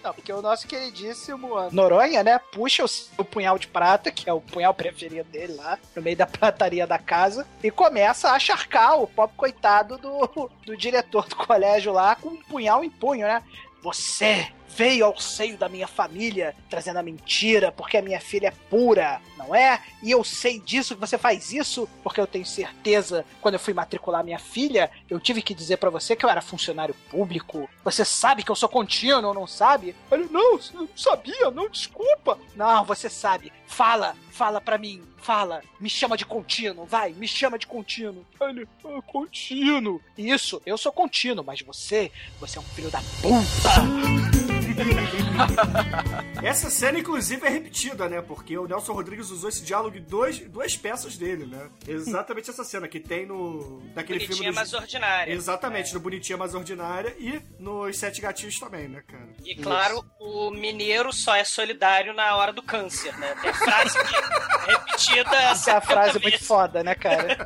Speaker 5: Não, porque o nosso queridíssimo Noronha, né, puxa o, o punhal de prata, que é o punhal preferido dele lá, no meio da prataria da casa, e começa a acharcar o pobre coitado do, do diretor do colégio lá com um punhal em punho, né? Você veio ao seio da minha família trazendo a mentira porque a minha filha é pura, não é? E eu sei disso que você faz isso porque eu tenho certeza quando eu fui matricular minha filha, eu tive que dizer pra você que eu era funcionário público. Você sabe que eu sou contínuo, não sabe? Ele, não, não sabia, não, desculpa. Não, você sabe. Fala, fala pra mim, fala. Me chama de contínuo, vai, me chama de contínuo. Ele, ah, contínuo. Isso, eu sou contínuo, mas você, você é um filho da puta.
Speaker 3: Essa cena, inclusive, é repetida, né? Porque o Nelson Rodrigues usou esse diálogo em dois, duas peças dele, né? Exatamente essa cena que tem no. Daquele
Speaker 4: Bonitinha,
Speaker 3: filme. dos-
Speaker 4: mas ordinária.
Speaker 3: Exatamente, no Bonitinha Mais Ordinária e nos Sete Gatinhos também, né, cara?
Speaker 4: E claro, o mineiro só é solidário na hora do câncer, né? Tem frase que é repetida.
Speaker 5: Essa é a
Speaker 4: 70
Speaker 5: frase muito
Speaker 4: vezes.
Speaker 5: foda, né, cara?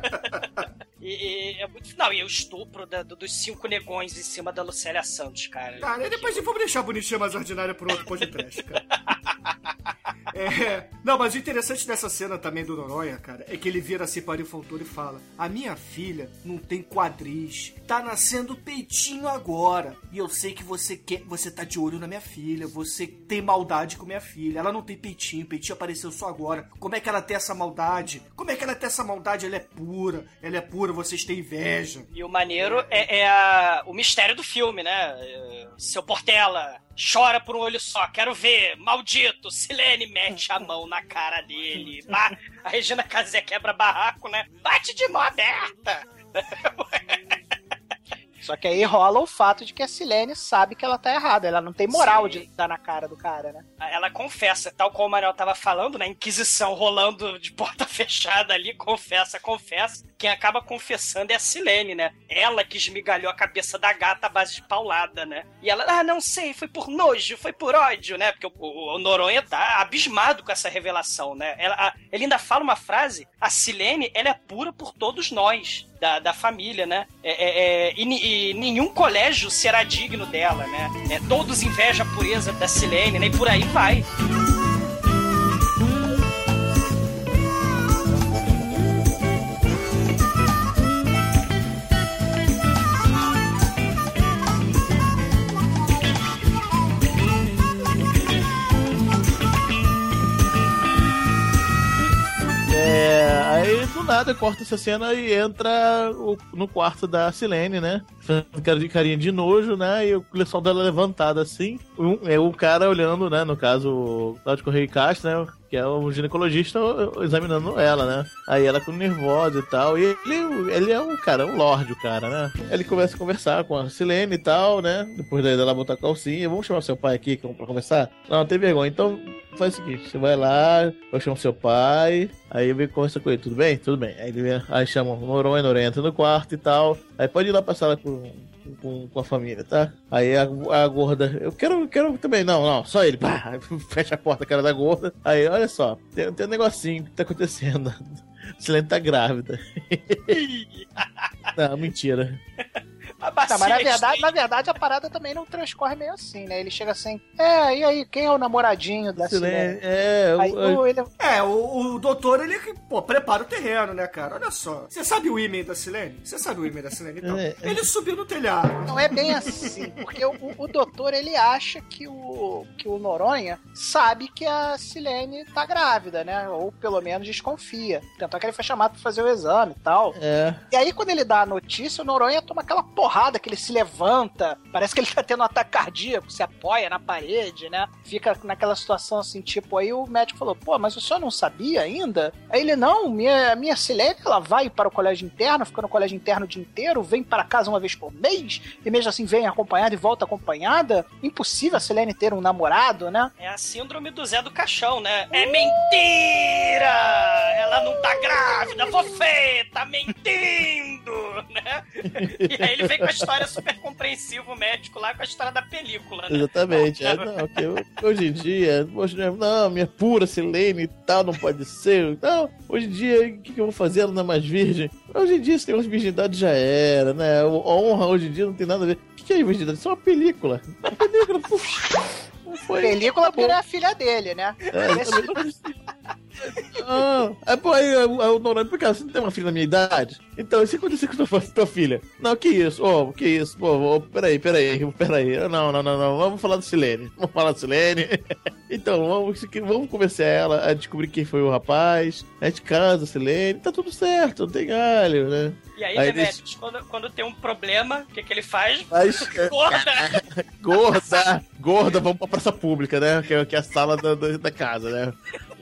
Speaker 4: E, e é muito. Não, e o estupro da- do- dos cinco negões em cima da Lucélia Santos, cara.
Speaker 3: Cara, e depois vamos deixar a Bonitinha Mais Ordinária pro outro podcast, cara. É, não, mas o interessante dessa cena também do Noronha, cara, é que ele vira assim para o Fontoura e fala: A minha filha não tem quadris, tá nascendo peitinho agora. E eu sei que você quer, você tá de olho na minha filha, você tem maldade com minha filha. Ela não tem peitinho, peitinho apareceu só agora. Como é que ela tem essa maldade? Como é que ela tem essa maldade? Ela é pura, ela é pura, vocês têm inveja.
Speaker 4: E o maneiro é, é a- o mistério do filme, né? É, Seu Portela chora por um olho só, quero ver, maldito. Silene mete a mão na cara dele. A Regina Casé quebra barraco, né? Bate de mão aberta.
Speaker 5: Só que aí rola o fato de que a Silene sabe que ela tá errada. Ela não tem moral
Speaker 4: Sim.
Speaker 5: de dar na cara do cara, né?
Speaker 4: Ela confessa, tal como o Manel tava falando, né? Inquisição rolando de porta fechada ali, confessa, confessa. Quem acaba confessando é a Silene, né? Ela que esmigalhou a cabeça da gata à base de paulada, né? E ela, ah, não sei, foi por nojo, foi por ódio, né? Porque o, o- o Noronha tá abismado com essa revelação, né? Ela, a- ele ainda fala uma frase, a Silene, ela é pura por todos nós. Da, da família, né? É, é, é, e, e nenhum colégio será digno dela, né? É, todos invejam a pureza da Silene, né? E por aí vai.
Speaker 6: Nada corta essa cena e entra no quarto da Silene, né? Cara de carinha de nojo, né? E o lençol dela levantado assim. Um- é o cara olhando, né? No caso, o Claudio Correia Castro, né? Que é o ginecologista examinando ela, né? Aí ela com nervosa e tal. E ele, ele é um cara, um lorde, o cara, né? Ele começa a conversar com a Silene e tal, né? Depois daí dela botar a calcinha. Vamos chamar seu pai aqui pra conversar? Não, tem vergonha. Então faz o seguinte: você vai lá, eu chamo seu pai. Aí vem conversa com ele, tudo bem? Tudo bem. Aí ele aí chama Noronha, Noronha entra no quarto e tal. Aí pode ir lá pra sala com, com, com a família, tá? Aí a, a gorda, eu quero, quero também, não, não, só ele, pá, fecha a porta, cara da gorda. Aí, olha só, tem, tem um negocinho que tá acontecendo. Silene tá grávida. não, mentira.
Speaker 4: A
Speaker 5: Tá, mas na
Speaker 4: bacia
Speaker 5: verdade, na verdade a parada também não transcorre meio assim, né? Ele chega assim, é, e aí, quem é o namoradinho da
Speaker 6: Silene,
Speaker 5: Silene?
Speaker 6: é,
Speaker 5: Aí, o- ele,
Speaker 3: É, o, o doutor, ele, pô, prepara o terreno, né, cara? Olha só. Você sabe o e-mail da Silene? Você sabe o e-mail da Silene? Então,
Speaker 6: É, é.
Speaker 3: ele subiu no telhado.
Speaker 5: Não é bem assim, porque o, o doutor ele acha que o, que o Noronha sabe que a Silene tá grávida, né? Ou pelo menos desconfia. Tanto é que ele foi chamado pra fazer o exame e tal.
Speaker 6: É.
Speaker 5: E aí, quando ele dá a notícia, o Noronha toma aquela porrada que ele se levanta, parece que ele tá tendo um ataque cardíaco, se apoia na parede, né? Fica naquela situação assim, tipo, aí o médico falou, pô, mas o senhor não sabia ainda? Aí ele, não, minha, minha Silene, ela vai para o colégio interno, fica no colégio interno o dia inteiro, vem para casa uma vez por mês, e mesmo assim vem acompanhada e volta acompanhada. Impossível a Silene ter um namorado, né?
Speaker 4: É a síndrome do Zé do Caixão, né? É mentira! Ela não tá grávida, você tá mentindo, né? E aí ele vem com a história super compreensiva, o médico lá, com a história da película, né?
Speaker 6: Exatamente. É, não, que hoje em dia, hoje, não, minha pura Silene e tal, não pode ser. Não, hoje em dia, o que, que eu vou fazer? Ela não é mais virgem. Hoje em dia, esse negócio de virgindade já era, né? A honra hoje em dia não tem nada a ver. O que, que é virgindade? Isso é uma película. Uma película, não foi.
Speaker 5: Película porque é a filha dele, né?
Speaker 6: É,
Speaker 5: Esse-.
Speaker 6: Ah, é, pô, aí aí o Noronha, por você não tem uma filha da minha idade? Então, e se acontecer com tua, tua filha? Não, que isso? Ô, que isso? Pô, ô, peraí, peraí, peraí. Não, não, não, não. Vamos falar do Silene. Vamos falar do Silene. então, vamos, vamos convencer ela a descobrir quem foi o rapaz. A gente casa, Silene. Tá tudo certo, não tem galho, né?
Speaker 4: E aí,
Speaker 6: Aí
Speaker 4: Demetrius, quando, quando tem um problema, o que, que ele faz?
Speaker 6: Mas,
Speaker 4: Gorda!
Speaker 6: gorda, gorda, vamos pra praça pública, né? Que é, que é a sala da, da casa, né?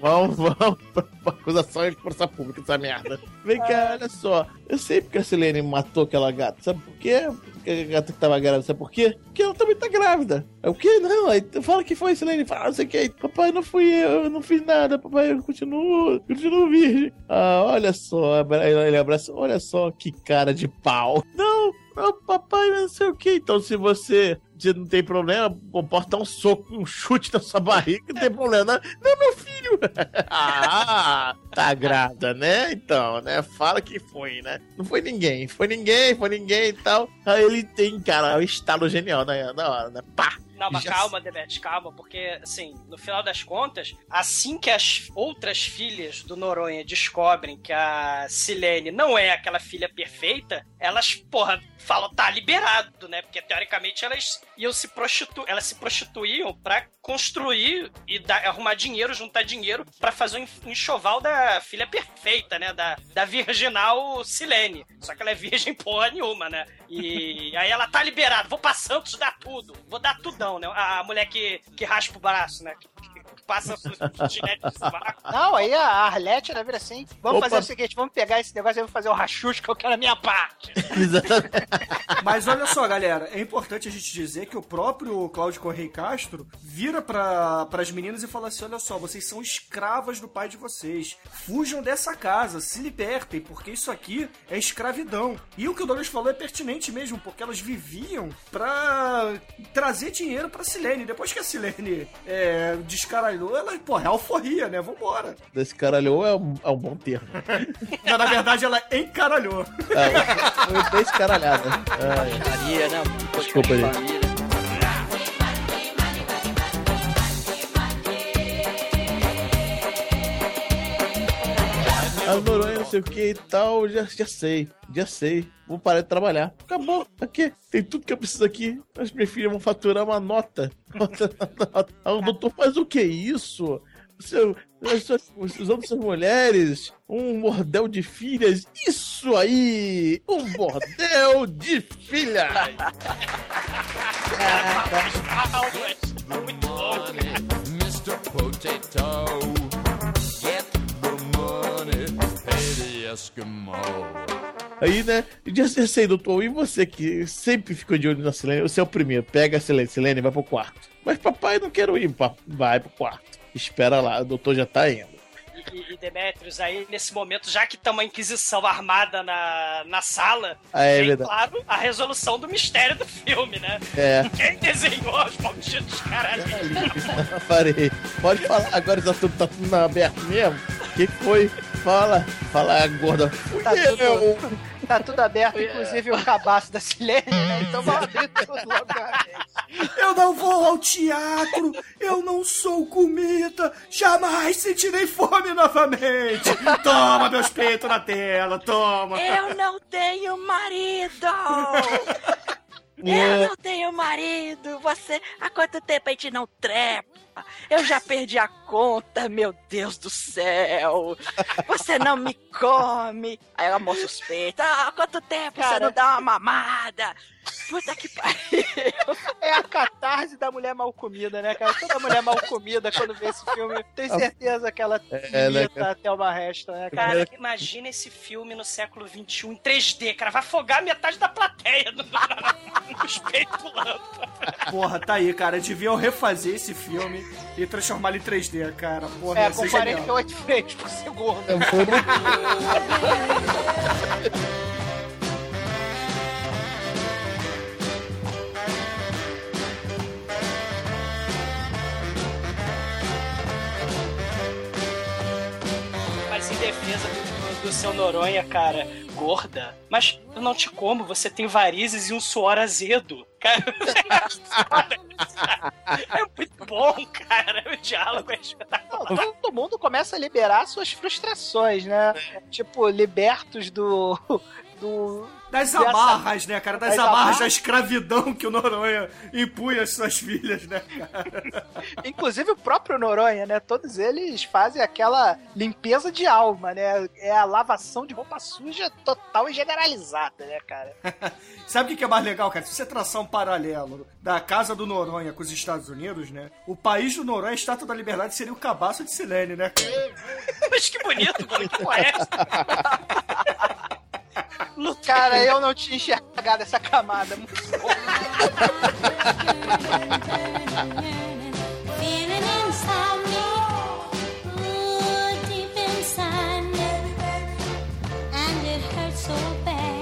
Speaker 6: Vamos, vamos pra, pra acusação de praça pública, essa merda. Vem cá, olha só. Eu sei porque a Silene matou aquela gata. Sabe por quê? Porque a gata que tava grávida, sabe por quê? Porque ela também tá grávida. É o quê? Não, aí fala que foi, Silene. Fala, não sei o que. Papai, não fui eu, eu não fiz nada. Papai, eu continuo, continuo virgem. Ah, olha só. Ele abraça, olha só que cara de pau. Não, não, papai, não sei o que. Então, se você não tem problema, pode dar um soco, um chute na sua barriga, não tem problema. Não, não meu filho. ah, tá grávida, né? Então, né? Fala que foi, né? Não foi ninguém, foi ninguém, foi ninguém e tal. Aí ele tem, cara, o estalo genial na, na hora, né? Pá!
Speaker 4: Não, mas
Speaker 6: Já-
Speaker 4: calma, Demet, calma, porque, assim, no final das contas, assim que as outras filhas do Noronha descobrem que a Silene não é aquela filha perfeita, elas, porra, falam, tá liberado, né? Porque teoricamente elas iam se prostitu... elas se prostituíam pra construir e dar- arrumar dinheiro, juntar dinheiro pra fazer um en- enxoval da filha perfeita, né? Da, da virginal Silene. Só que ela é virgem porra nenhuma, né? E aí ela tá liberada, vou pra Santos dar tudo, vou dar tudão, né? A mulher que, que raspa o braço, né? Passa ginete de sovaco.
Speaker 5: Não, aí a Arlete ela vira assim: vamos
Speaker 6: Opa.
Speaker 5: fazer o seguinte, vamos pegar esse negócio e vamos fazer o rachucho que eu quero a minha parte.
Speaker 6: Exatamente.
Speaker 3: Mas olha só, galera, é importante a gente dizer que o próprio Cláudio Correia Castro vira para as meninas e fala assim: olha só, vocês são escravas do pai de vocês. Fujam dessa casa, se libertem, porque isso aqui é escravidão. E o que o Douglas falou é pertinente mesmo, porque elas viviam pra trazer dinheiro pra Silene. Depois que a Silene é, descaralhou, ela, porra, é alforria, né? Vambora.
Speaker 6: Desse caralho é um, é um bom termo.
Speaker 3: Não, na verdade, ela encaralhou.
Speaker 6: É, foi descaralhada. É,
Speaker 8: Maria, né?
Speaker 6: Desculpa aí. A Noronha, não sei o que e tal, já, já sei, já sei. Vou parar de trabalhar. Acabou. Aqui, tem tudo que eu preciso aqui. As minhas filhas vão faturar uma nota. Nota, nota. Ah, o doutor, mas o que isso? Seu, as suas- usando suas mulheres, um bordel de filhas. Isso aí! Um bordel de filhas!
Speaker 9: Mr. Potato, get the money, pay the Eskimo.
Speaker 6: Aí, né? Já sei, doutor. E você que sempre ficou de olho na Silene, você é o primeiro. Pega a Silene, Silene, vai pro quarto. Mas papai, não quero ir. pa- Vai pro quarto. Espera lá, o doutor já tá indo.
Speaker 4: E, e- Demetrius, aí nesse momento, já que estamos a Inquisição armada na, na sala,
Speaker 6: Ah, é
Speaker 4: tem,
Speaker 6: verdade.
Speaker 4: claro, a resolução do mistério do filme, né?
Speaker 6: É.
Speaker 4: Quem desenhou os malditos caralho?
Speaker 6: Farei. Pode falar, agora tá tudo, tá tudo aberto mesmo? O que foi? Fala, fala, gorda. Fui
Speaker 5: Tá
Speaker 6: eu.
Speaker 5: tudo, tá tudo aberto, inclusive o cabaço da Silene, né? Então vamos abrir tudo logo vez.
Speaker 3: Eu não vou ao teatro, eu não sou comida, jamais sentirei fome novamente. Toma meus peitos na tela, toma.
Speaker 8: Eu não tenho marido!
Speaker 6: É.
Speaker 8: Eu não tenho marido! Você. Há quanto tempo a gente não trepa? Eu já perdi a conta, meu Deus do céu! Você não me come! Aí ela mostra os peitos. Ah, quanto tempo você
Speaker 5: Cara.
Speaker 8: não dá uma mamada? Puta que pariu!
Speaker 5: É a catarse da mulher mal comida, né, cara? Toda mulher mal comida, quando vê esse filme, tem certeza que ela
Speaker 6: É, né,
Speaker 5: imita
Speaker 6: cara?
Speaker 5: até uma resta, né, cara?
Speaker 4: Cara, imagina esse filme no século XXI em 3D, cara. Vai afogar metade da plateia no, nos peitos pulando.
Speaker 3: Porra, tá aí, cara. Deviam refazer esse filme e transformar ele em 3D, cara. Porra,
Speaker 5: É, com
Speaker 3: ser genial.
Speaker 5: 48 frames por segundo.
Speaker 6: É, foi muito-
Speaker 4: defesa do, do seu Noronha, cara, gorda. Mas eu não te como, você tem varizes e um suor azedo. Cara, é muito bom, cara. O diálogo é espetacular.
Speaker 5: Não, todo mundo começa a liberar suas frustrações, né? Tipo, libertos do. do
Speaker 3: Das
Speaker 5: dessa-
Speaker 3: amarras, né, cara? Das,
Speaker 5: Das
Speaker 3: amarras,
Speaker 5: amarras.
Speaker 3: da escravidão que o Noronha impunha às suas filhas, né, cara?
Speaker 5: Inclusive o próprio Noronha, né? Todos eles fazem aquela limpeza de alma, né? É a lavação de roupa suja total e generalizada, né, cara?
Speaker 3: Sabe o que é mais legal, cara? Se você traçar um paralelo da casa do Noronha com os Estados Unidos, né? O país do Noronha, a estátua da liberdade, seria o cabaço de Silene, né, cara?
Speaker 4: Mas que bonito, mano. Que é essa?
Speaker 5: Cara, eu não tinha enxergado essa camada. Muito bom.
Speaker 12: So bad.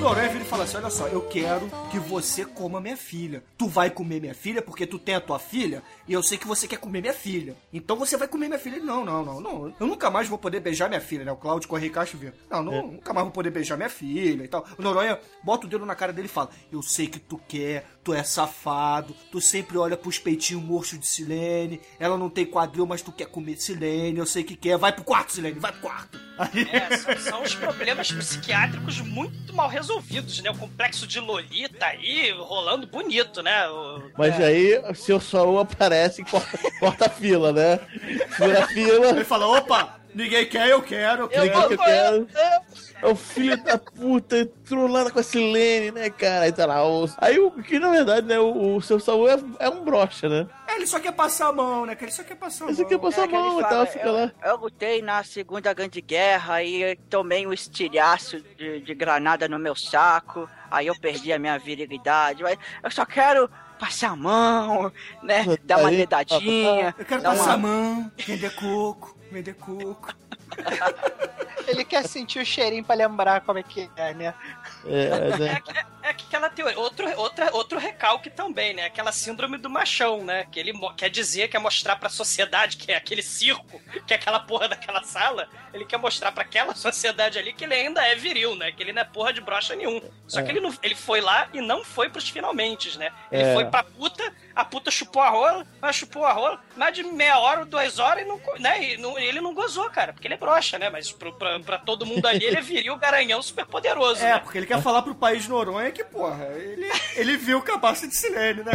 Speaker 3: O Noronha vira e fala assim: olha só, eu quero que você coma minha filha. Tu vai comer minha filha porque tu tem a tua filha e eu sei que você quer comer minha filha. Então você vai comer minha filha. Ele, Não, não, não, não. Eu nunca mais vou poder beijar minha filha, né? O Cláudio Correia Castro vira. Não, não, nunca mais vou poder beijar minha filha e tal. O Noronha bota o dedo na cara dele e fala: Eu sei que tu quer, tu é safado, tu sempre olha pros peitinhos murchos de Silene, ela não tem quadril, mas tu quer comer Silene, eu sei que quer, vai pro quarto, Silene, vai pro quarto.
Speaker 4: É, são, são os problemas psiquiátricos muito mal resolvidos, né? O complexo de Lolita aí rolando bonito, né? O-
Speaker 6: Mas
Speaker 4: é.
Speaker 6: aí, o seu Saul aparece e corta, corta a fila, né? Fura a fila.
Speaker 3: Ele fala, opa, ninguém quer, eu quero.
Speaker 6: Eu
Speaker 3: quero.
Speaker 6: que eu quero. É o filho da puta, entrou lá com a Silene, né, cara? Aí tá lá. O... Aí o que na verdade, né, o, o seu Saul é, é um brocha, né?
Speaker 3: É, ele só quer passar a mão, né? Que ele só quer passar a mão.
Speaker 6: Ele só quer passar a
Speaker 8: que ele
Speaker 6: mão
Speaker 8: fala,
Speaker 6: tal, fica
Speaker 8: eu,
Speaker 6: lá.
Speaker 8: eu lutei na Segunda Grande Guerra e tomei um estilhaço de, de granada no meu saco. Aí eu perdi a minha virilidade. Mas eu só quero passar a mão, né? Dar uma dedadinha.
Speaker 3: Eu quero passar
Speaker 8: uma-
Speaker 3: a mão, vender coco, vender coco.
Speaker 5: Ele quer sentir o cheirinho pra lembrar como é que é, né?
Speaker 6: É, né?
Speaker 4: É aquela teoria. Outro, outra, outro recalque também, né? Aquela síndrome do machão, né? Que ele quer dizer, quer mostrar pra sociedade que é aquele circo, que é aquela porra daquela sala. Ele quer mostrar pra aquela sociedade ali que ele ainda é viril, né? Que ele não é porra de brocha nenhum. Só
Speaker 6: É.
Speaker 4: que ele, não, ele foi lá e não foi pros finalmente, né? Ele
Speaker 6: É.
Speaker 4: foi pra puta, a puta chupou a rola, mas chupou a rola, mais de meia hora ou duas horas e não, né? E não- ele não gozou, cara, porque ele é brocha, né? Mas pro, pra, pra todo mundo ali ele é viril, garanhão, super poderoso.
Speaker 3: É,
Speaker 4: né?
Speaker 3: porque ele quer falar pro país Noronha que, porra, ele, ele viu o cabaço de Silene, né?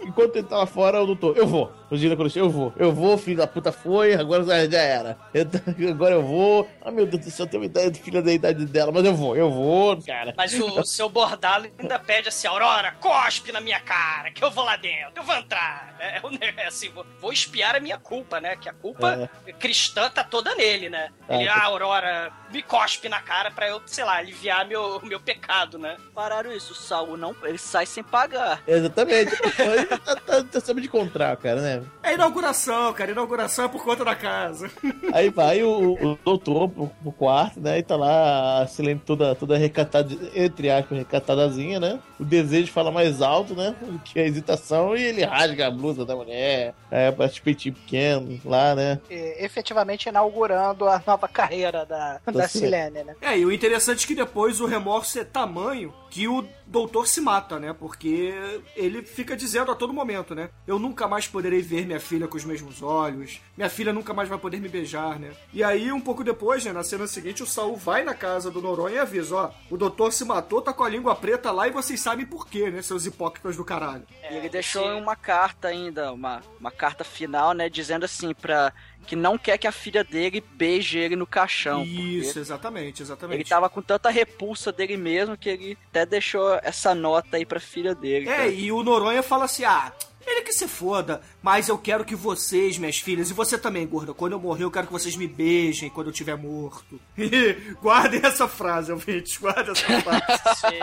Speaker 6: Enquanto ele tava fora, o doutor, eu vou. O ginecologista, eu vou. Eu vou, filho da puta foi, agora já era. Eu agora eu vou. Ah, meu Deus do céu, tem uma ideia, filha da idade dela, mas eu vou, eu vou, cara.
Speaker 4: Mas o seu bordalo ainda pede assim, Aurora, cospe na minha cara, que eu vou lá dentro, eu vou entrar. É, ne- é assim, vou, vou espiar a minha culpa, né? Que a culpa cristã tá toda nele, né?
Speaker 6: É.
Speaker 4: Ele, ah, Aurora, me cospe na cara pra eu, sei lá, aliviar meu, meu pecado, né?
Speaker 8: Pararam isso, o Saul não, ele sai sem pagar.
Speaker 6: Exatamente. Aí tá, tá, tá de encontrar, cara, né?
Speaker 3: É inauguração, cara. Inauguração é por conta da casa.
Speaker 6: Aí vai o, o doutor pro, pro quarto, né? E tá lá a Silene toda, toda recatada, entre aspas, recatadazinha, né? O desejo fala mais alto, né? Do que a hesitação, e ele rasga a blusa da mulher. É, parece peitinho pequeno lá, né?
Speaker 5: E, efetivamente inaugurando a nova carreira da, da
Speaker 6: certo.
Speaker 5: Silene, né?
Speaker 3: É, e o interessante é que depois o remorso é tamanho que o doutor se mata, né? Porque ele fica dizendo a todo momento, né? Eu nunca mais poderei ver minha filha com os mesmos olhos. Minha filha nunca mais vai poder me beijar, né? E aí, um pouco depois, né? Na cena seguinte, o Saul vai na casa do Noronha e avisa, ó, o doutor se matou, tá com a língua preta lá e vocês sabem por quê, né? Seus hipócritas do caralho.
Speaker 8: E ele deixou uma carta ainda, uma, uma carta final, né? Dizendo assim, pra. Que não quer que a filha dele beije ele no caixão.
Speaker 3: Isso, exatamente, exatamente.
Speaker 8: Ele tava com tanta repulsa dele mesmo que ele até deixou essa nota aí pra filha dele.
Speaker 3: É,
Speaker 8: cara.
Speaker 3: e o Noronha fala assim: ah, ele que se foda, mas eu quero que vocês, minhas filhas, e você também, gorda, quando eu morrer, eu quero que vocês me beijem quando eu estiver morto. guardem essa frase, ouvintes, guardem essa frase.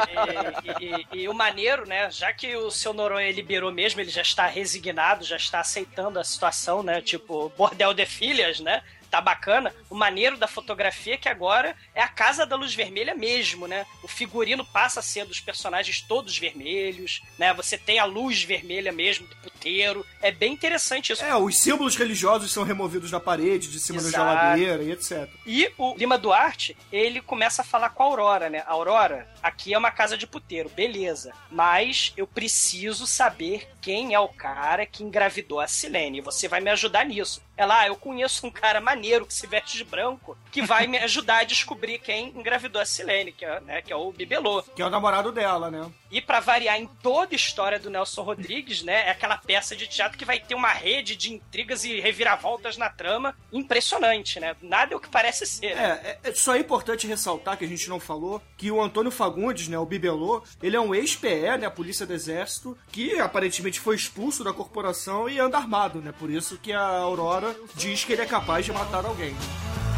Speaker 4: E, e- e o maneiro, né? Já que o seu Noronha liberou mesmo, ele já está resignado, já está aceitando a situação, né? Tipo, bordel de filhas, né? Tá bacana. O maneiro da fotografia é que agora é a Casa da Luz Vermelha mesmo, né? O figurino passa a ser dos personagens todos vermelhos, né? Você tem a luz vermelha mesmo do puteiro. É bem interessante isso.
Speaker 3: É, os símbolos religiosos são removidos da parede, de cima
Speaker 4: Exato.
Speaker 3: da geladeira e etc.
Speaker 4: E o Lima Duarte, ele começa a falar com a Aurora, né? Aurora, aqui é uma casa de puteiro, beleza. Mas eu preciso saber quem é o cara que engravidou a Silene. Você vai me ajudar nisso. Ela, ah, eu conheço um cara maneiro que se veste de branco que vai me ajudar a descobrir quem engravidou a Silene, que é, né, que é o Bibelô.
Speaker 3: Que é o namorado dela, né?
Speaker 4: E pra variar em toda a história do Nelson Rodrigues, né, é aquela peça de teatro que vai ter uma rede de intrigas e reviravoltas na trama impressionante, né? Nada é o que parece ser. né?
Speaker 3: É, é, só é importante ressaltar que a gente não falou que o Antônio Fagundes, né, o Bibelô, ele é um ex-PE, né, a Polícia do Exército, que aparentemente foi expulso da corporação e anda armado, né? Por isso que a Aurora diz que ele é capaz de matar alguém.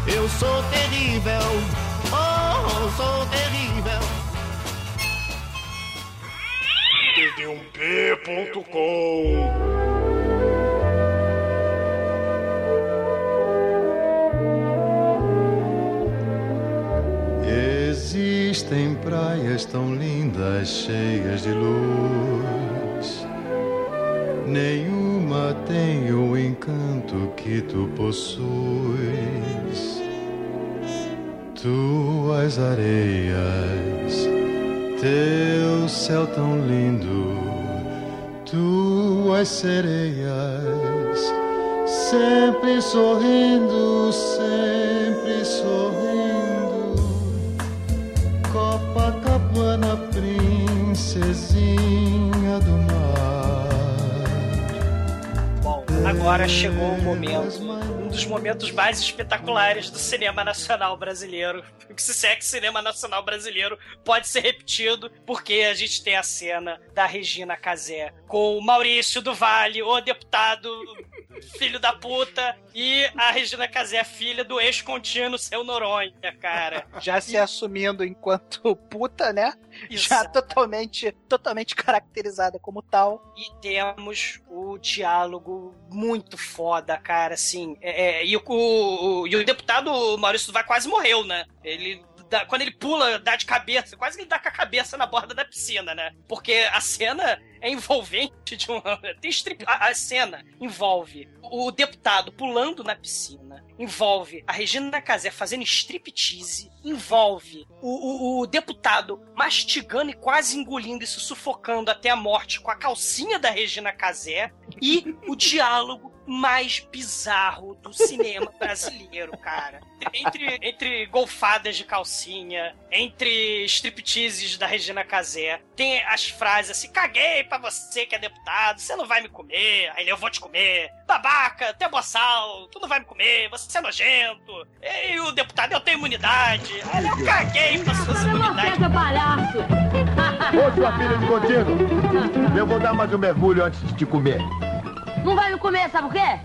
Speaker 9: Eu sou terrível, oh, sou terrível.
Speaker 1: td1p.com
Speaker 13: Existem praias tão lindas, cheias de luz. Nenhuma tem o encanto que tu possuis. Tuas areias Teu céu tão lindo, tuas sereias, sempre sorrindo, sempre sorrindo. Copacabana, princesinha do mar.
Speaker 4: Agora chegou o momento, um dos momentos mais espetaculares do cinema nacional brasileiro. Que se é que cinema nacional brasileiro pode ser repetido, porque a gente tem a cena da Regina Casé com o Maurício do Vale, o deputado filho da puta, e a Regina Casé, filha do ex-contínuo seu Noronha, cara.
Speaker 5: Já se assumindo enquanto puta, né? Já
Speaker 4: Exato.
Speaker 5: totalmente, totalmente caracterizada como tal.
Speaker 4: E temos o diálogo muito foda, cara, assim. é, é, e, o, o- e o deputado Maurício Duval quase morreu, né? Ele. dá- quando ele pula, dá de cabeça, quase que ele dá com a cabeça na borda da piscina, né? Porque a cena é envolvente de um. Tem strip, a, a cena envolve o deputado pulando na piscina, envolve a Regina Casé fazendo striptease, envolve o, o- o deputado mastigando e quase engolindo e se sufocando até a morte com a calcinha da Regina Casé e o diálogo mais bizarro do cinema brasileiro, cara. Entre, entre golfadas de calcinha, entre stripteases da Regina Casé, tem as frases assim: caguei pra você que é deputado, você não vai me comer, aí ele, eu vou te comer, babaca, até boçal, tu não vai me comer, você é nojento, e o deputado, eu tenho imunidade, aí eu caguei pra suas imunidades.
Speaker 14: palhaço!
Speaker 15: Ô, sua filha de contínuo, eu vou dar mais um mergulho antes de te comer.
Speaker 14: Não vai me comer, sabe por quê?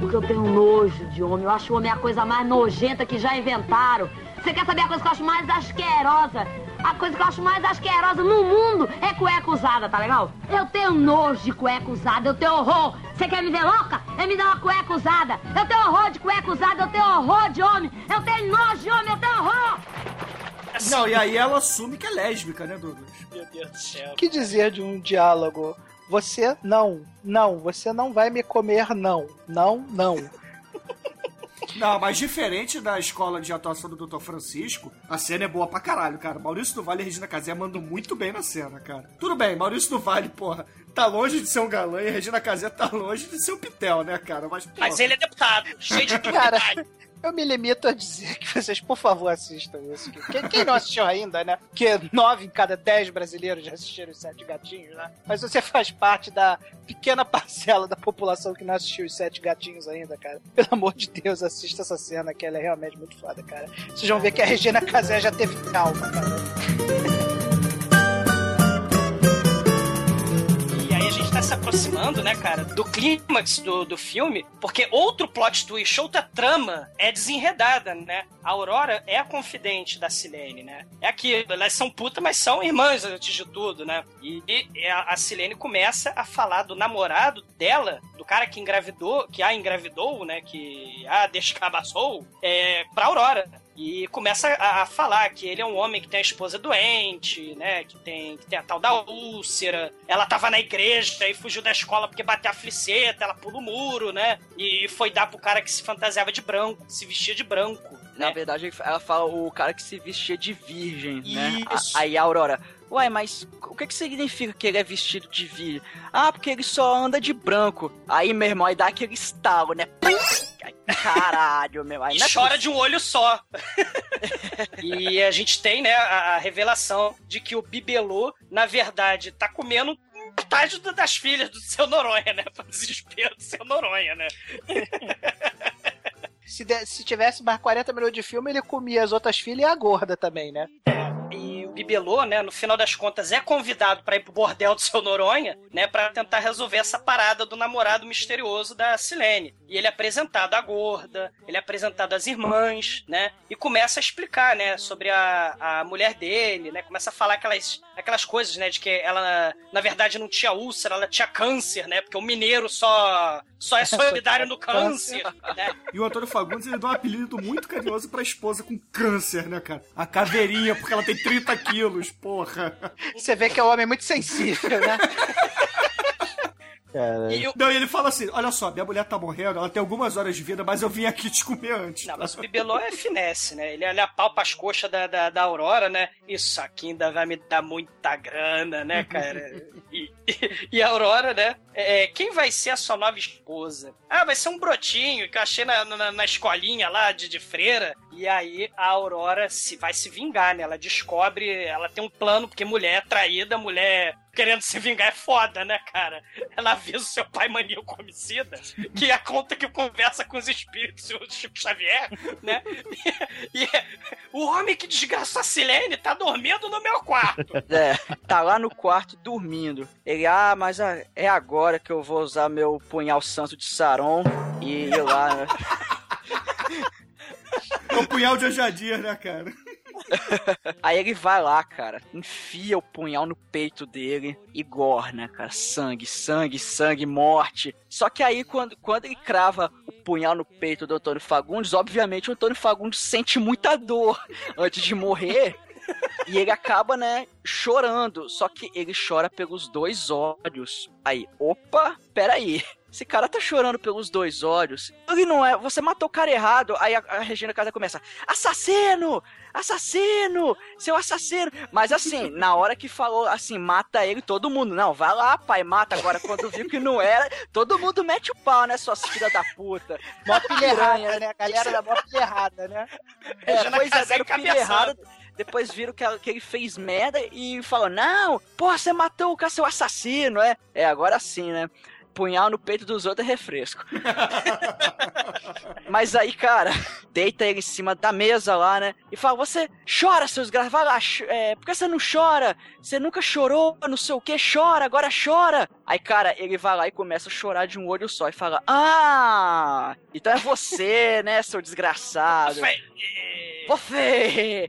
Speaker 14: Porque eu tenho nojo de homem. Eu acho o homem a coisa mais nojenta que já inventaram. Você quer saber a coisa que eu acho mais asquerosa? A coisa que eu acho mais asquerosa no mundo é cueca usada, tá legal? Eu tenho nojo de cueca usada, eu tenho horror. Você quer me ver louca? É me dar uma cueca usada. Eu tenho horror de cueca usada, eu tenho horror de homem. Eu tenho nojo de homem, eu tenho horror.
Speaker 3: Não, e aí ela assume que é lésbica, né, Douglas?
Speaker 4: Meu Deus do céu.
Speaker 5: O que dizer de um diálogo? Você não, não, você não vai me comer, não, não, não.
Speaker 3: Não, mas diferente da escola de atuação do Dr. Francisco, a cena é boa pra caralho, cara. Maurício do Vale e Regina Casé mandam muito bem na cena, cara. Tudo bem, Maurício do Vale, porra, tá longe de ser um galã e a Regina Casé tá longe de ser um pitel, né, cara? Mas, porra,
Speaker 4: Mas ele é deputado, cheio de
Speaker 5: Cara. Eu me limito a dizer que vocês, por favor, assistam isso. Quem, quem não assistiu ainda, né? Porque nove em cada dez brasileiros já assistiram os Sete Gatinhos, né? Mas você faz parte da pequena parcela da população que não assistiu os Sete Gatinhos ainda, cara. Pelo amor de Deus, assista essa cena, que ela é realmente muito foda, cara. Vocês vão ver que a Regina Casé já teve calma, cara.
Speaker 4: Tá se aproximando, né, cara, do clímax do, do filme, porque outro plot twist, outra trama é desenredada, né? A Aurora é a confidente da Silene, né? É aquilo, elas são putas, mas são irmãs antes de tudo, né? E, e a, a Silene começa a falar do namorado dela, do cara que engravidou, que a engravidou, né? Que a descabaçou, é, pra Aurora. E começa a, a falar que ele é um homem que tem a esposa doente, né? Que tem, que tem a tal da úlcera. Ela tava na igreja e fugiu da escola porque bateu a fliceta, ela pula o muro, né? E foi dar pro cara que se fantasiava de branco, se vestia de branco.
Speaker 8: Na verdade, ela fala o cara que se vestia de virgem, né?
Speaker 4: Isso.
Speaker 8: A- Aí a Aurora, ué, mas o que que significa que ele é vestido de virgem? Ah, porque ele só anda de branco. Aí, meu irmão, aí dá aquele estalo, né? Ai, Caralho, meu.
Speaker 4: E
Speaker 8: não é
Speaker 4: chora de um olho só. e a gente tem, né, a, a revelação de que o Bibelô, na verdade, tá comendo metade das filhas do seu Noronha, né? Pra desespero do seu Noronha, né?
Speaker 5: Se, de- se tivesse mais 40 minutos de filme, ele comia as outras filhas e a gorda também, né?
Speaker 4: E o Bibelô, né, no final das contas, é convidado pra ir pro bordel do seu Noronha, né, pra tentar resolver essa parada do namorado misterioso da Silene. E ele é apresentado à gorda, ele é apresentado às irmãs, né, e começa a explicar, né, sobre a, a mulher dele, né, começa a falar aquelas, aquelas coisas, né, de que ela, na verdade, não tinha úlcera, ela tinha câncer, né, porque o mineiro só, só é solidário no câncer, né.
Speaker 3: E o Antônio Fagundes ele dá um apelido muito carinhoso pra esposa com câncer, né, cara? A caveirinha, porque ela tem 30 quilos, porra.
Speaker 5: Você vê que é um homem muito sensível, né?
Speaker 6: cara.
Speaker 3: E eu- Não, e ele fala assim: olha só, minha mulher tá morrendo, ela tem algumas horas de vida, mas eu vim aqui te comer antes.
Speaker 4: Não, mas o Bibelô é finesse, né? Ele, ele apalpa as coxas da, da, da Aurora, né? Isso aqui ainda vai me dar muita grana, né, cara? E, e- e a Aurora, né? É, quem vai ser a sua nova esposa? Ah, vai ser um brotinho que eu achei na, na, na escolinha lá de, de freira. E aí a Aurora se, vai se vingar, né? Ela descobre, ela tem um plano, porque mulher é traída, mulher querendo se vingar é foda, né, cara? Ela avisa o seu pai maníaco homicida, que é a conta que conversa com os espíritos e o Chico Xavier, né? E, e o homem que desgraçou a Silene tá dormindo no meu quarto.
Speaker 8: É, tá lá no quarto dormindo. Ele, ah, mas é agora que eu vou usar meu punhal santo de Saron e ir lá, né?
Speaker 3: É um punhal de hojadia, né, cara?
Speaker 8: Aí ele vai lá, cara, enfia o punhal no peito dele e gorna, cara. Sangue, sangue, sangue, morte. Só que aí, quando, quando ele crava o punhal no peito do Antônio Fagundes, obviamente o Antônio Fagundes sente muita dor antes de morrer. E ele acaba, né, chorando. Só que ele chora pelos dois olhos. Aí, opa, peraí. Esse cara tá chorando pelos dois olhos. Ele não é. Você matou o cara errado. Aí a, a Regina Casa começa: Assassino! Assassino! Seu assassino! Mas assim, na hora que falou assim, mata ele, todo mundo. Não, vai lá, pai, mata. Agora, quando viu que não era, todo mundo mete o pau, né, suas filhas da puta.
Speaker 5: Mó pilha errada, né? A galera da mó pilha errada, né?
Speaker 8: É,
Speaker 4: Regina
Speaker 8: pois é, deram pilha errada. Depois viram que, ela- que ele fez merda e falou: Não, porra, você matou o cara, seu assassino, é? É, agora sim, né? Punhal no peito dos outros é refresco. Mas aí, cara, deita ele em cima da mesa lá, né? E fala: Você chora, seus graças, vai lá, é, por que você não chora? Você nunca chorou, não sei o que, chora, agora chora. Aí, cara, ele vai lá e começa a chorar de um olho só e fala: Ah, então é você, né, seu desgraçado? Você!